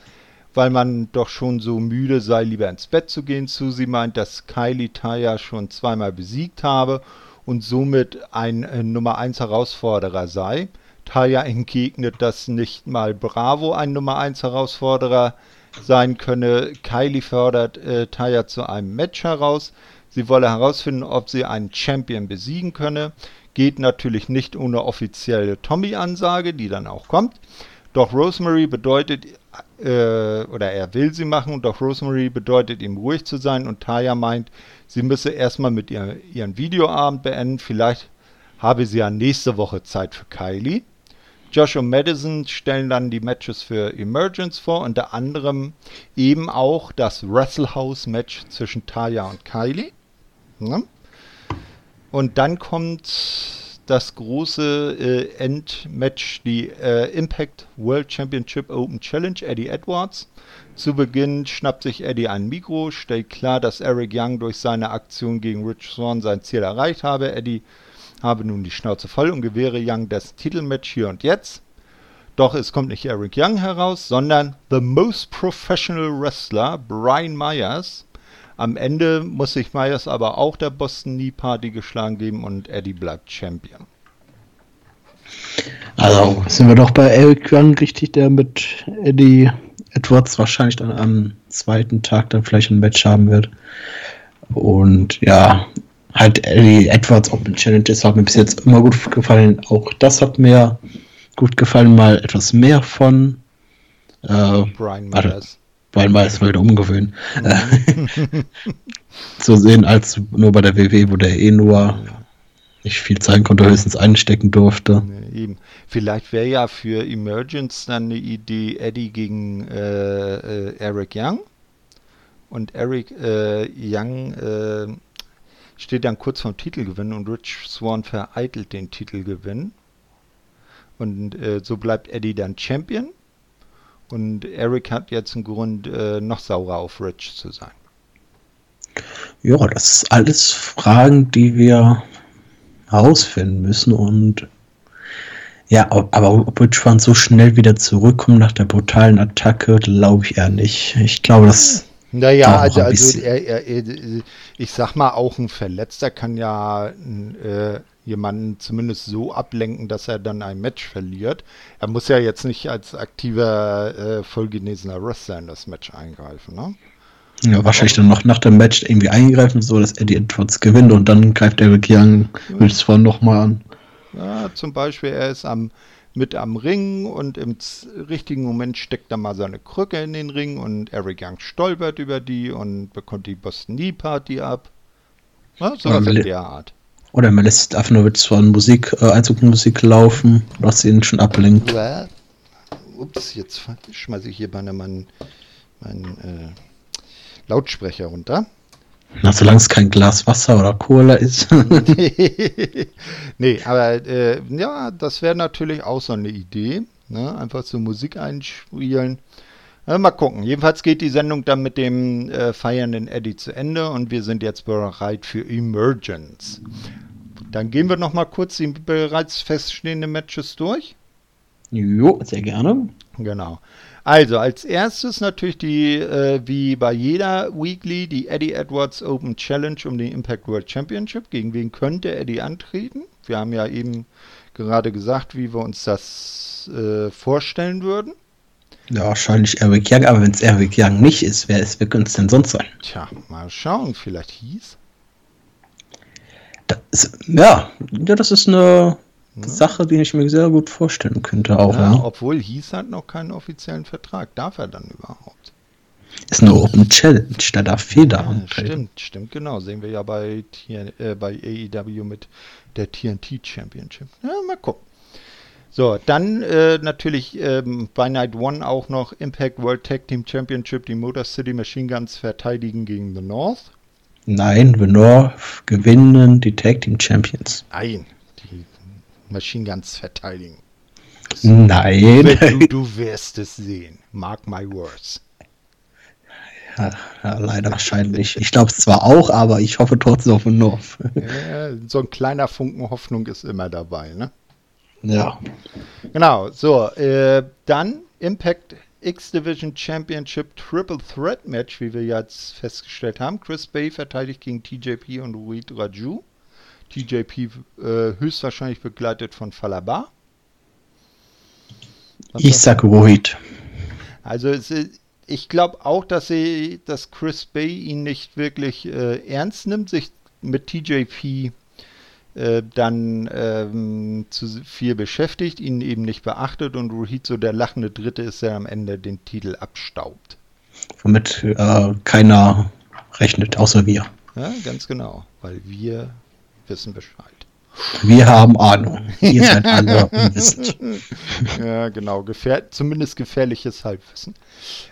weil man doch schon so müde sei, lieber ins Bett zu gehen. Susie meint, dass Kylie Taya schon zweimal besiegt habe und somit ein äh, Nummer 1 Herausforderer sei. Taya entgegnet, dass nicht mal Bravo ein Nummer 1 Herausforderer sein könne. Kylie fördert äh, Taya zu einem Match heraus. Sie wolle herausfinden, ob sie einen Champion besiegen könne. Geht natürlich nicht ohne offizielle Tommy-Ansage, die dann auch kommt. Doch Rosemary bedeutet, äh, oder er will sie machen, doch Rosemary bedeutet ihm ruhig zu sein und Taya meint, sie müsse erstmal mit ihr, ihren Videoabend beenden. Vielleicht habe sie ja nächste Woche Zeit für Kylie. Josh und Madison stellen dann die Matches für Emergence vor, unter anderem eben auch das Wrestle House Match zwischen Taya und Kylie. Ja. Und dann kommt das große äh, Endmatch, die äh, Impact World Championship Open Challenge, Eddie Edwards. Zu Beginn schnappt sich Eddie ein Mikro, stellt klar, dass Eric Young durch seine Aktion gegen Rich Swan sein Ziel erreicht habe. Eddie habe nun die Schnauze voll und gewähre Young das Titelmatch hier und jetzt. Doch es kommt nicht Eric Young heraus, sondern The Most Professional Wrestler Brian Myers am Ende muss sich Myers aber auch der Boston Knee Party geschlagen geben und Eddie bleibt Champion. Also sind wir doch bei Eric Young richtig, der mit Eddie Edwards wahrscheinlich dann am zweiten Tag dann vielleicht ein Match haben wird. Und ja, halt Eddie Edwards Open Challenges hat mir bis jetzt immer gut gefallen. Auch das hat mir gut gefallen, mal etwas mehr von. Äh, Brian Myers weil es wieder umgewöhnen. Mhm. zu sehen als nur bei der WW, wo der eh nur nicht viel zeigen konnte, höchstens einstecken durfte. Eben. Vielleicht wäre ja für Emergence dann eine Idee Eddie gegen äh, äh, Eric Young. Und Eric äh, Young äh, steht dann kurz vom Titelgewinn und Rich Swan vereitelt den Titelgewinn. Und äh, so bleibt Eddie dann Champion. Und Eric hat jetzt einen Grund, äh, noch saurer auf Rich zu sein. Ja, das ist alles Fragen, die wir herausfinden müssen. Und ja, aber ob Rich Fan so schnell wieder zurückkommt nach der brutalen Attacke, glaube ich eher nicht. Ich glaube, das. Naja, also, also er, er, er, ich sag mal, auch ein Verletzter kann ja äh, jemanden zumindest so ablenken, dass er dann ein Match verliert. Er muss ja jetzt nicht als aktiver, äh, vollgenesener Wrestler in das Match eingreifen, ne? Ja, wahrscheinlich dann noch nach dem Match irgendwie eingreifen, so dass Eddie Edwards gewinnt und dann greift Eric Young zwar nochmal an. Ja, zum Beispiel, er ist am, mit am Ring und im richtigen Moment steckt er mal seine Krücke in den Ring und Eric Young stolpert über die und bekommt die Boston Knee Party ab. Ja, so was in der Art. Oder man lässt einfach nur von Musik, äh, Einzugmusik laufen, was ihn schon ablenkt. Ups, jetzt schmeiße ich hier meine, meinen, meinen äh, Lautsprecher runter. Na, solange es kein Glas Wasser oder Cola ist. nee, aber äh, ja, das wäre natürlich auch so eine Idee. Ne? Einfach so Musik einspielen. Äh, mal gucken. Jedenfalls geht die Sendung dann mit dem äh, feiernden Eddie zu Ende und wir sind jetzt bereit für Emergence. Dann gehen wir noch mal kurz die bereits feststehenden Matches durch. Jo, sehr gerne. Genau. Also als erstes natürlich die, äh, wie bei jeder Weekly, die Eddie Edwards Open Challenge um den Impact World Championship. Gegen wen könnte Eddie antreten? Wir haben ja eben gerade gesagt, wie wir uns das äh, vorstellen würden. Ja, wahrscheinlich Eric Young, aber wenn es Eric Young nicht ist, wer, ist, wer könnte es denn sonst sein? Tja, mal schauen, vielleicht hieß. Das, ja, ja, das ist eine ja. Sache, die ich mir sehr gut vorstellen könnte auch. Ja, ja. Obwohl Hieß hat noch keinen offiziellen Vertrag. Darf er dann überhaupt? Ist eine Open Challenge, da darf Feder ja, Stimmt, stimmt, genau. Sehen wir ja bei, äh, bei AEW mit der TNT Championship. Ja, mal gucken. So, dann äh, natürlich ähm, bei Night One auch noch Impact World Tag Team Championship. Die Motor City Machine Guns verteidigen gegen The North. Nein, The North gewinnen die Tag Team Champions. Nein, Machine Guns verteidigen. Nein. Du, du wirst es sehen. Mark my words. Ja, ja, leider wahrscheinlich. Ich glaube es zwar auch, aber ich hoffe trotzdem auf den North. Ja, so ein kleiner Funken Hoffnung ist immer dabei, ne? Ja. Genau, so, äh, dann Impact X-Division Championship Triple Threat Match, wie wir jetzt festgestellt haben. Chris Bay verteidigt gegen TJP und Ruid Raju. TJP äh, höchstwahrscheinlich begleitet von Falaba. Was ich sag Rohit. Also es, ich glaube auch, dass sie, dass Chris Bay ihn nicht wirklich äh, ernst nimmt, sich mit TJP äh, dann ähm, zu viel beschäftigt, ihn eben nicht beachtet und Rohit so der lachende Dritte ist, der am Ende den Titel abstaubt. Womit äh, keiner rechnet, außer wir. Ja, ganz genau, weil wir wissen Bescheid. Wir haben Ahnung. Ihr seid alle unwissend. ja, genau. Gefähr zumindest gefährliches Halbwissen.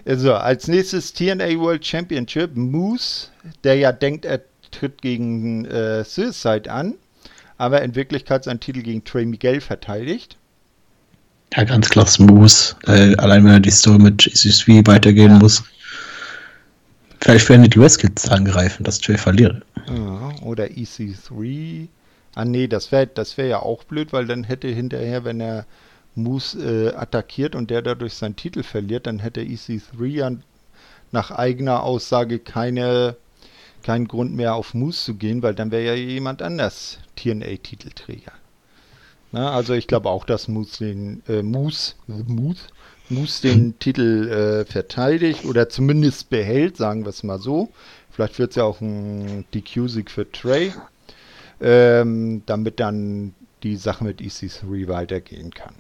Also, als nächstes TNA World Championship. Moose, der ja denkt, er tritt gegen äh, Suicide an, aber in Wirklichkeit seinen Titel gegen Trey Miguel verteidigt. Ja, ganz klar Moose. Äh, allein wenn er die Story mit ECSV weitergehen ja. muss. Vielleicht werden die Weskits angreifen, dass Trey verliert. Ja, oder EC3. Ah nee, das wäre das wär ja auch blöd, weil dann hätte hinterher, wenn er Moose äh, attackiert und der dadurch seinen Titel verliert, dann hätte EC3 ja nach eigener Aussage keine, keinen Grund mehr auf Moose zu gehen, weil dann wäre ja jemand anders TNA-Titelträger. also ich glaube auch, dass Moose den äh, Moose, Moose Moose den Titel äh, verteidigt oder zumindest behält, sagen wir es mal so. Vielleicht wird es ja auch ein DQ-Sieg für Trey, ähm, damit dann die Sache mit EC3 weitergehen kann.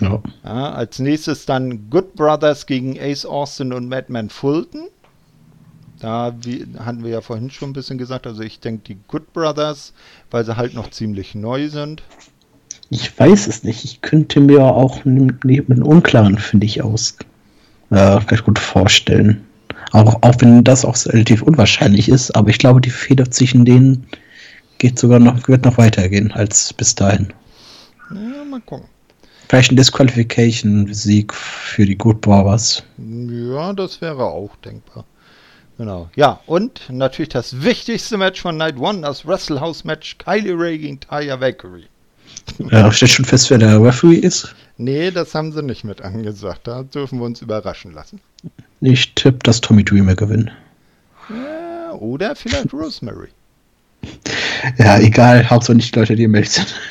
Ja. Ja, als nächstes dann Good Brothers gegen Ace Austin und Madman Fulton. Da wie, hatten wir ja vorhin schon ein bisschen gesagt, also ich denke die Good Brothers, weil sie halt noch ziemlich neu sind. Ich weiß es nicht. Ich könnte mir auch neben den Unklaren, finde ich, aus äh, recht gut vorstellen. Auch, auch wenn das auch relativ unwahrscheinlich ist, aber ich glaube, die Feder zwischen denen geht sogar noch, wird noch weitergehen als bis dahin. Ja, mal gucken. Vielleicht ein Disqualification-Sieg für die Good Brothers. Ja, das wäre auch denkbar. Genau. Ja, und natürlich das wichtigste Match von Night One, das Wrestle House Match Kylie Ray gegen Taya Valkyrie. Ja, steht schon fest, wer der Referee ist? Nee, das haben sie nicht mit angesagt. Da dürfen wir uns überraschen lassen. Ich tippe, dass Tommy Dreamer gewinnt. Ja, oder vielleicht Rosemary. Ja, egal, Hauptsache nicht die Leute, die im Bild sind.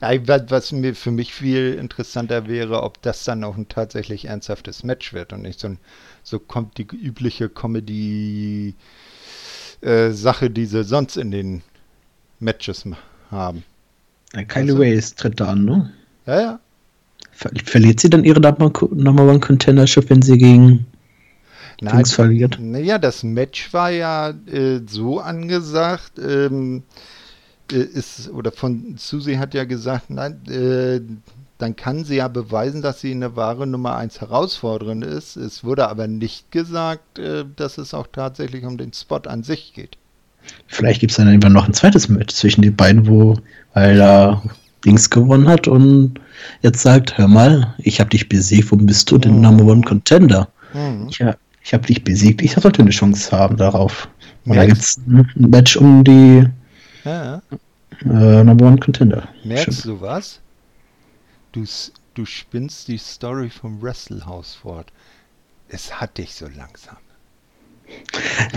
ja, was mir für mich viel interessanter wäre, ob das dann auch ein tatsächlich ernsthaftes Match wird und nicht so, ein, so kommt die übliche Comedy-Sache, äh, die sie sonst in den Matches haben. Ja, Kylie also, tritt da an, ne? Ja, ja. Ver verliert sie dann ihre Number One Contendership, wenn sie gegen Nein, Dings verliert? Naja, das Match war ja äh, so angesagt, ähm, äh, ist, oder von Susie hat ja gesagt, nein, äh, dann kann sie ja beweisen, dass sie eine wahre Nummer 1 Herausforderin ist. Es wurde aber nicht gesagt, äh, dass es auch tatsächlich um den Spot an sich geht. Vielleicht gibt es dann irgendwann noch ein zweites Match zwischen den beiden, wo weil Dings gewonnen hat und jetzt sagt, hör mal, ich habe dich besiegt, wo bist du denn mhm. Number One Contender? Mhm. Ich, ich habe dich besiegt, ich sollte eine Chance haben darauf. Und da gibt es ein Match um die ja. äh, Number One Contender. Merkst Stimmt. du was? Du, du spinnst die Story vom Wrestlehouse fort. Es hat dich so langsam.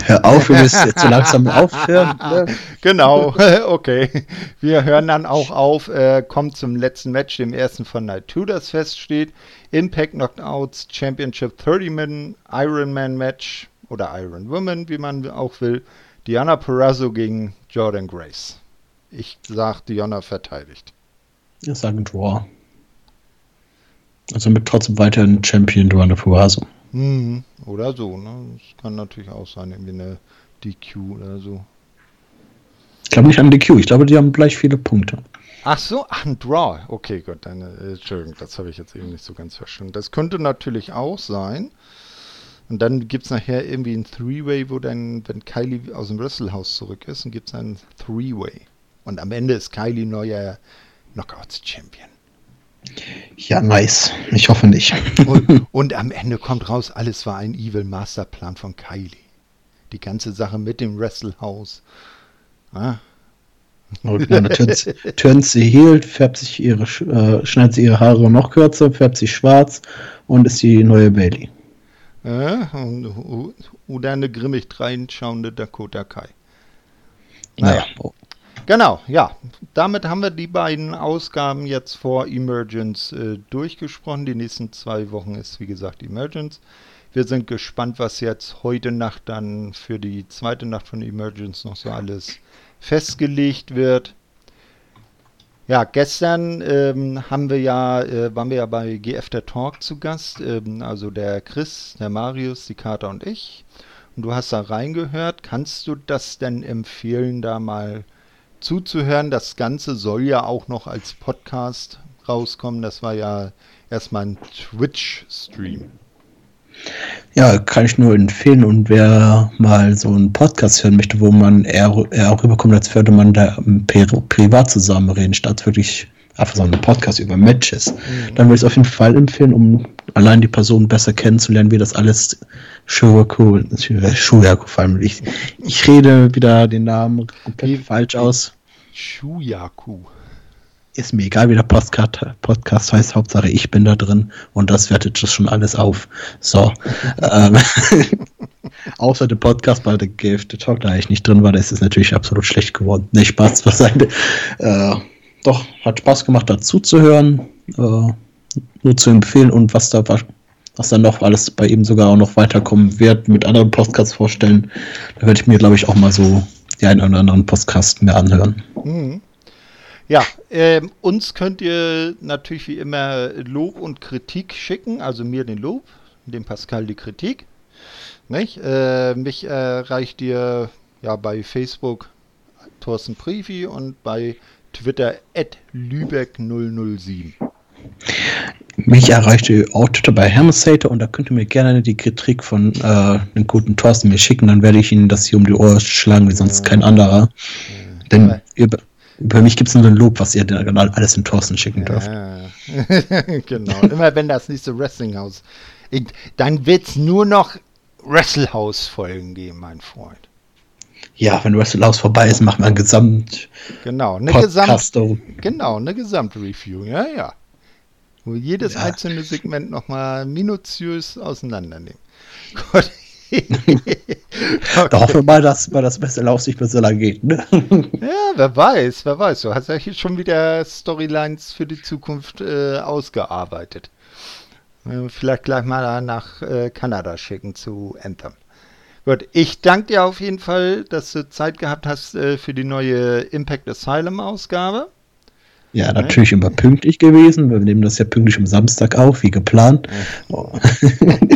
Hör auf, wir müssen jetzt so langsam aufhören. Ne? Genau, okay. Wir hören dann auch auf, äh, kommt zum letzten Match, dem ersten von Night 2, das feststeht. Impact Knockouts Championship 30-Man Ironman Match oder Iron Woman, wie man auch will. Diana Perazzo gegen Jordan Grace. Ich sag, Diana verteidigt. Ich sage Draw. Also mit trotzdem weiterhin Champion Diana Perazzo. Mhm. Oder so, ne? Das kann natürlich auch sein, irgendwie eine DQ oder so. Ich glaube nicht an DQ, ich glaube, die haben gleich viele Punkte. Ach so, ach, ein Draw. Okay, gut, dann, äh, Entschuldigung, das habe ich jetzt eben nicht so ganz verstanden. Das könnte natürlich auch sein. Und dann gibt es nachher irgendwie ein Three-Way, wo dann, wenn Kylie aus dem Wrestlehouse zurück ist, dann gibt es ein Three-Way. Und am Ende ist Kylie neuer Knockouts-Champion. Ja, nice. Ich hoffe nicht. Und, und, am Ende kommt raus, alles war ein Evil Masterplan von Kylie. Die ganze Sache mit dem Wrestlehouse. Ah. Und dann sie hielt, färbt sich ihre, äh, schneidet sie ihre Haare noch kürzer, färbt sie schwarz und ist die neue Bailey. Ja, und, oder eine grimmig dreinschauende Dakota Kai. Naja. naja. Genau, ja. Damit haben wir die beiden Ausgaben jetzt vor Emergence äh, durchgesprochen. Die nächsten zwei Wochen ist, wie gesagt, Emergence. Wir sind gespannt, was jetzt heute Nacht dann für die zweite Nacht von Emergence noch so alles festgelegt wird. Ja, gestern ähm, haben wir ja, äh, waren wir ja bei GF der Talk zu Gast. Ähm, also der Chris, der Marius, die Kater und ich. Und du hast da reingehört. Kannst du das denn empfehlen, da mal zuzuhören. Das Ganze soll ja auch noch als Podcast rauskommen. Das war ja erstmal ein Twitch-Stream. Ja, kann ich nur empfehlen. Und wer mal so einen Podcast hören möchte, wo man eher, eher auch rüberkommt, als würde man da privat zusammenreden, statt wirklich einfach so einen Podcast über Matches, mhm. dann würde ich es auf jeden Fall empfehlen, um allein die Person besser kennenzulernen, wie das alles Shuyaku, Shuyaku vor allem. Ich, ich rede wieder den Namen komplett falsch aus. Shuyaku. Ist mir egal, wie der Podcast, Podcast heißt, Hauptsache ich bin da drin und das wertet das schon alles auf. So. ähm, außer der Podcast bei der GF Talk, da ich nicht drin war, da ist es natürlich absolut schlecht geworden. Ne, Spaß beiseite. Äh, doch, hat Spaß gemacht, dazu zu hören. Äh, nur zu empfehlen und was da was dann noch alles bei ihm sogar auch noch weiterkommen wird, mit anderen Podcasts vorstellen. Da werde ich mir, glaube ich, auch mal so die einen oder anderen Podcast mehr anhören. Mhm. Ja, äh, uns könnt ihr natürlich wie immer Lob und Kritik schicken, also mir den Lob, dem Pascal die Kritik. Nicht? Äh, mich erreicht ihr ja bei Facebook Thorsten Privi und bei Twitter at Lübeck007. Mich erreichte auch Twitter bei Hermesater und da könnt ihr mir gerne die Kritik von äh, dem guten Thorsten mir schicken, dann werde ich Ihnen das hier um die Ohren schlagen, wie sonst kein anderer. Ja. Denn über, über mich gibt es nur den Lob, was ihr dann alles in Thorsten schicken dürft. Ja. genau, immer wenn das nächste Wrestlinghaus, dann wird es nur noch Wrestlehouse-Folgen geben, mein Freund ja, wenn Wrestle House vorbei ist, machen wir ein Gesamt. Genau, eine Gesamt. Genau, eine Gesamtreview, ja, ja. Wo jedes ja. einzelne Segment nochmal minutiös auseinandernehmen. Gut. okay. Da hoffen wir mal, dass mal das beste Lauf nicht mehr so lange geht. Ne? Ja, wer weiß, wer weiß. Du hast ja hier schon wieder Storylines für die Zukunft äh, ausgearbeitet. Vielleicht gleich mal nach äh, Kanada schicken zu Anthem. Gut, ich danke dir auf jeden Fall, dass du Zeit gehabt hast äh, für die neue Impact Asylum Ausgabe. Ja, natürlich immer pünktlich gewesen. Wir nehmen das ja pünktlich am Samstag auf, wie geplant. Oh.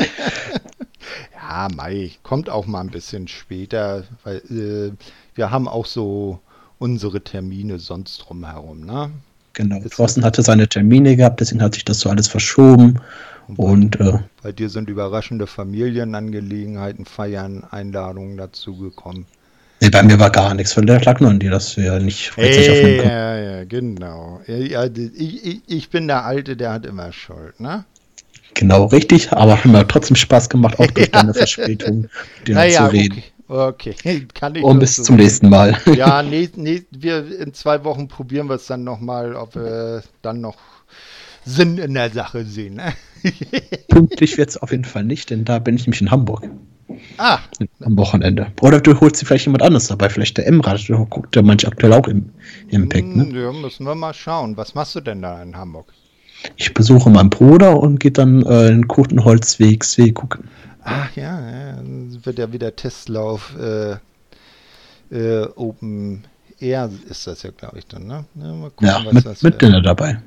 ja, Mai, kommt auch mal ein bisschen später, weil äh, wir haben auch so unsere Termine sonst drumherum, ne? Genau. Thorsten hatte seine Termine gehabt, deswegen hat sich das so alles verschoben. Und, und äh, bei dir sind überraschende Familienangelegenheiten, Feiern, Einladungen dazu gekommen. Nee, bei mir war gar nichts. Von der lag nur an dir, dass wir nicht rechtzeitig hey, aufnehmen Ja, ja, genau. Ich, ich, ich, bin der Alte, der hat immer Schuld, ne? Genau, richtig, aber haben mir trotzdem Spaß gemacht, auch durch deine Verspätung, dir naja, zu reden. Okay, okay. kann ich. Und bis so zum nächsten Mal. Ja, nee, nee, wir in zwei Wochen probieren wir es dann nochmal, ob wir dann noch Sinn in der Sache sehen. Ne? Pünktlich wird es auf jeden Fall nicht, denn da bin ich nämlich in Hamburg. Ah. Am Wochenende. Oder du holst dir vielleicht jemand anderes dabei, vielleicht der Emrad, der guckt ja manch aktuell auch im Impact, ne? Ja, müssen wir mal schauen. Was machst du denn da in Hamburg? Ich besuche meinen Bruder und gehe dann äh, in Kotenholzweg See gucken. Ach ja, ja, wird ja wieder Testlauf äh, äh, Open Air ist das ja, glaube ich, dann, ne? Ja, gucken, ja mit, das, mit Dinner dabei.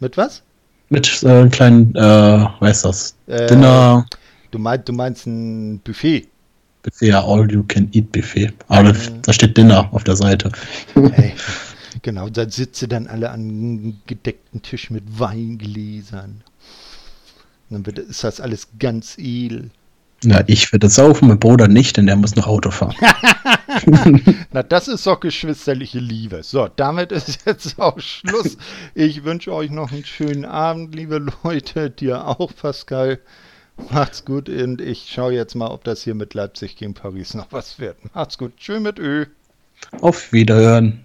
Mit was? Mit äh, einem kleinen, äh, weiß das, äh, Dinner. Du, mein, du meinst ein Buffet? Buffet, ja, All-You-Can-Eat-Buffet. Aber mhm. da steht Dinner auf der Seite. Hey, genau, da sitze dann alle an einem gedeckten Tisch mit Weingläsern. Und dann wird, ist das alles ganz edel. Na, ich würde saufen, mein Bruder nicht, denn der muss noch Auto fahren. Na, das ist doch geschwisterliche Liebe. So, damit ist jetzt auch Schluss. Ich wünsche euch noch einen schönen Abend, liebe Leute. Dir auch, Pascal. Macht's gut und ich schaue jetzt mal, ob das hier mit Leipzig gegen Paris noch was wird. Macht's gut. Tschüss mit Ö. Auf Wiederhören.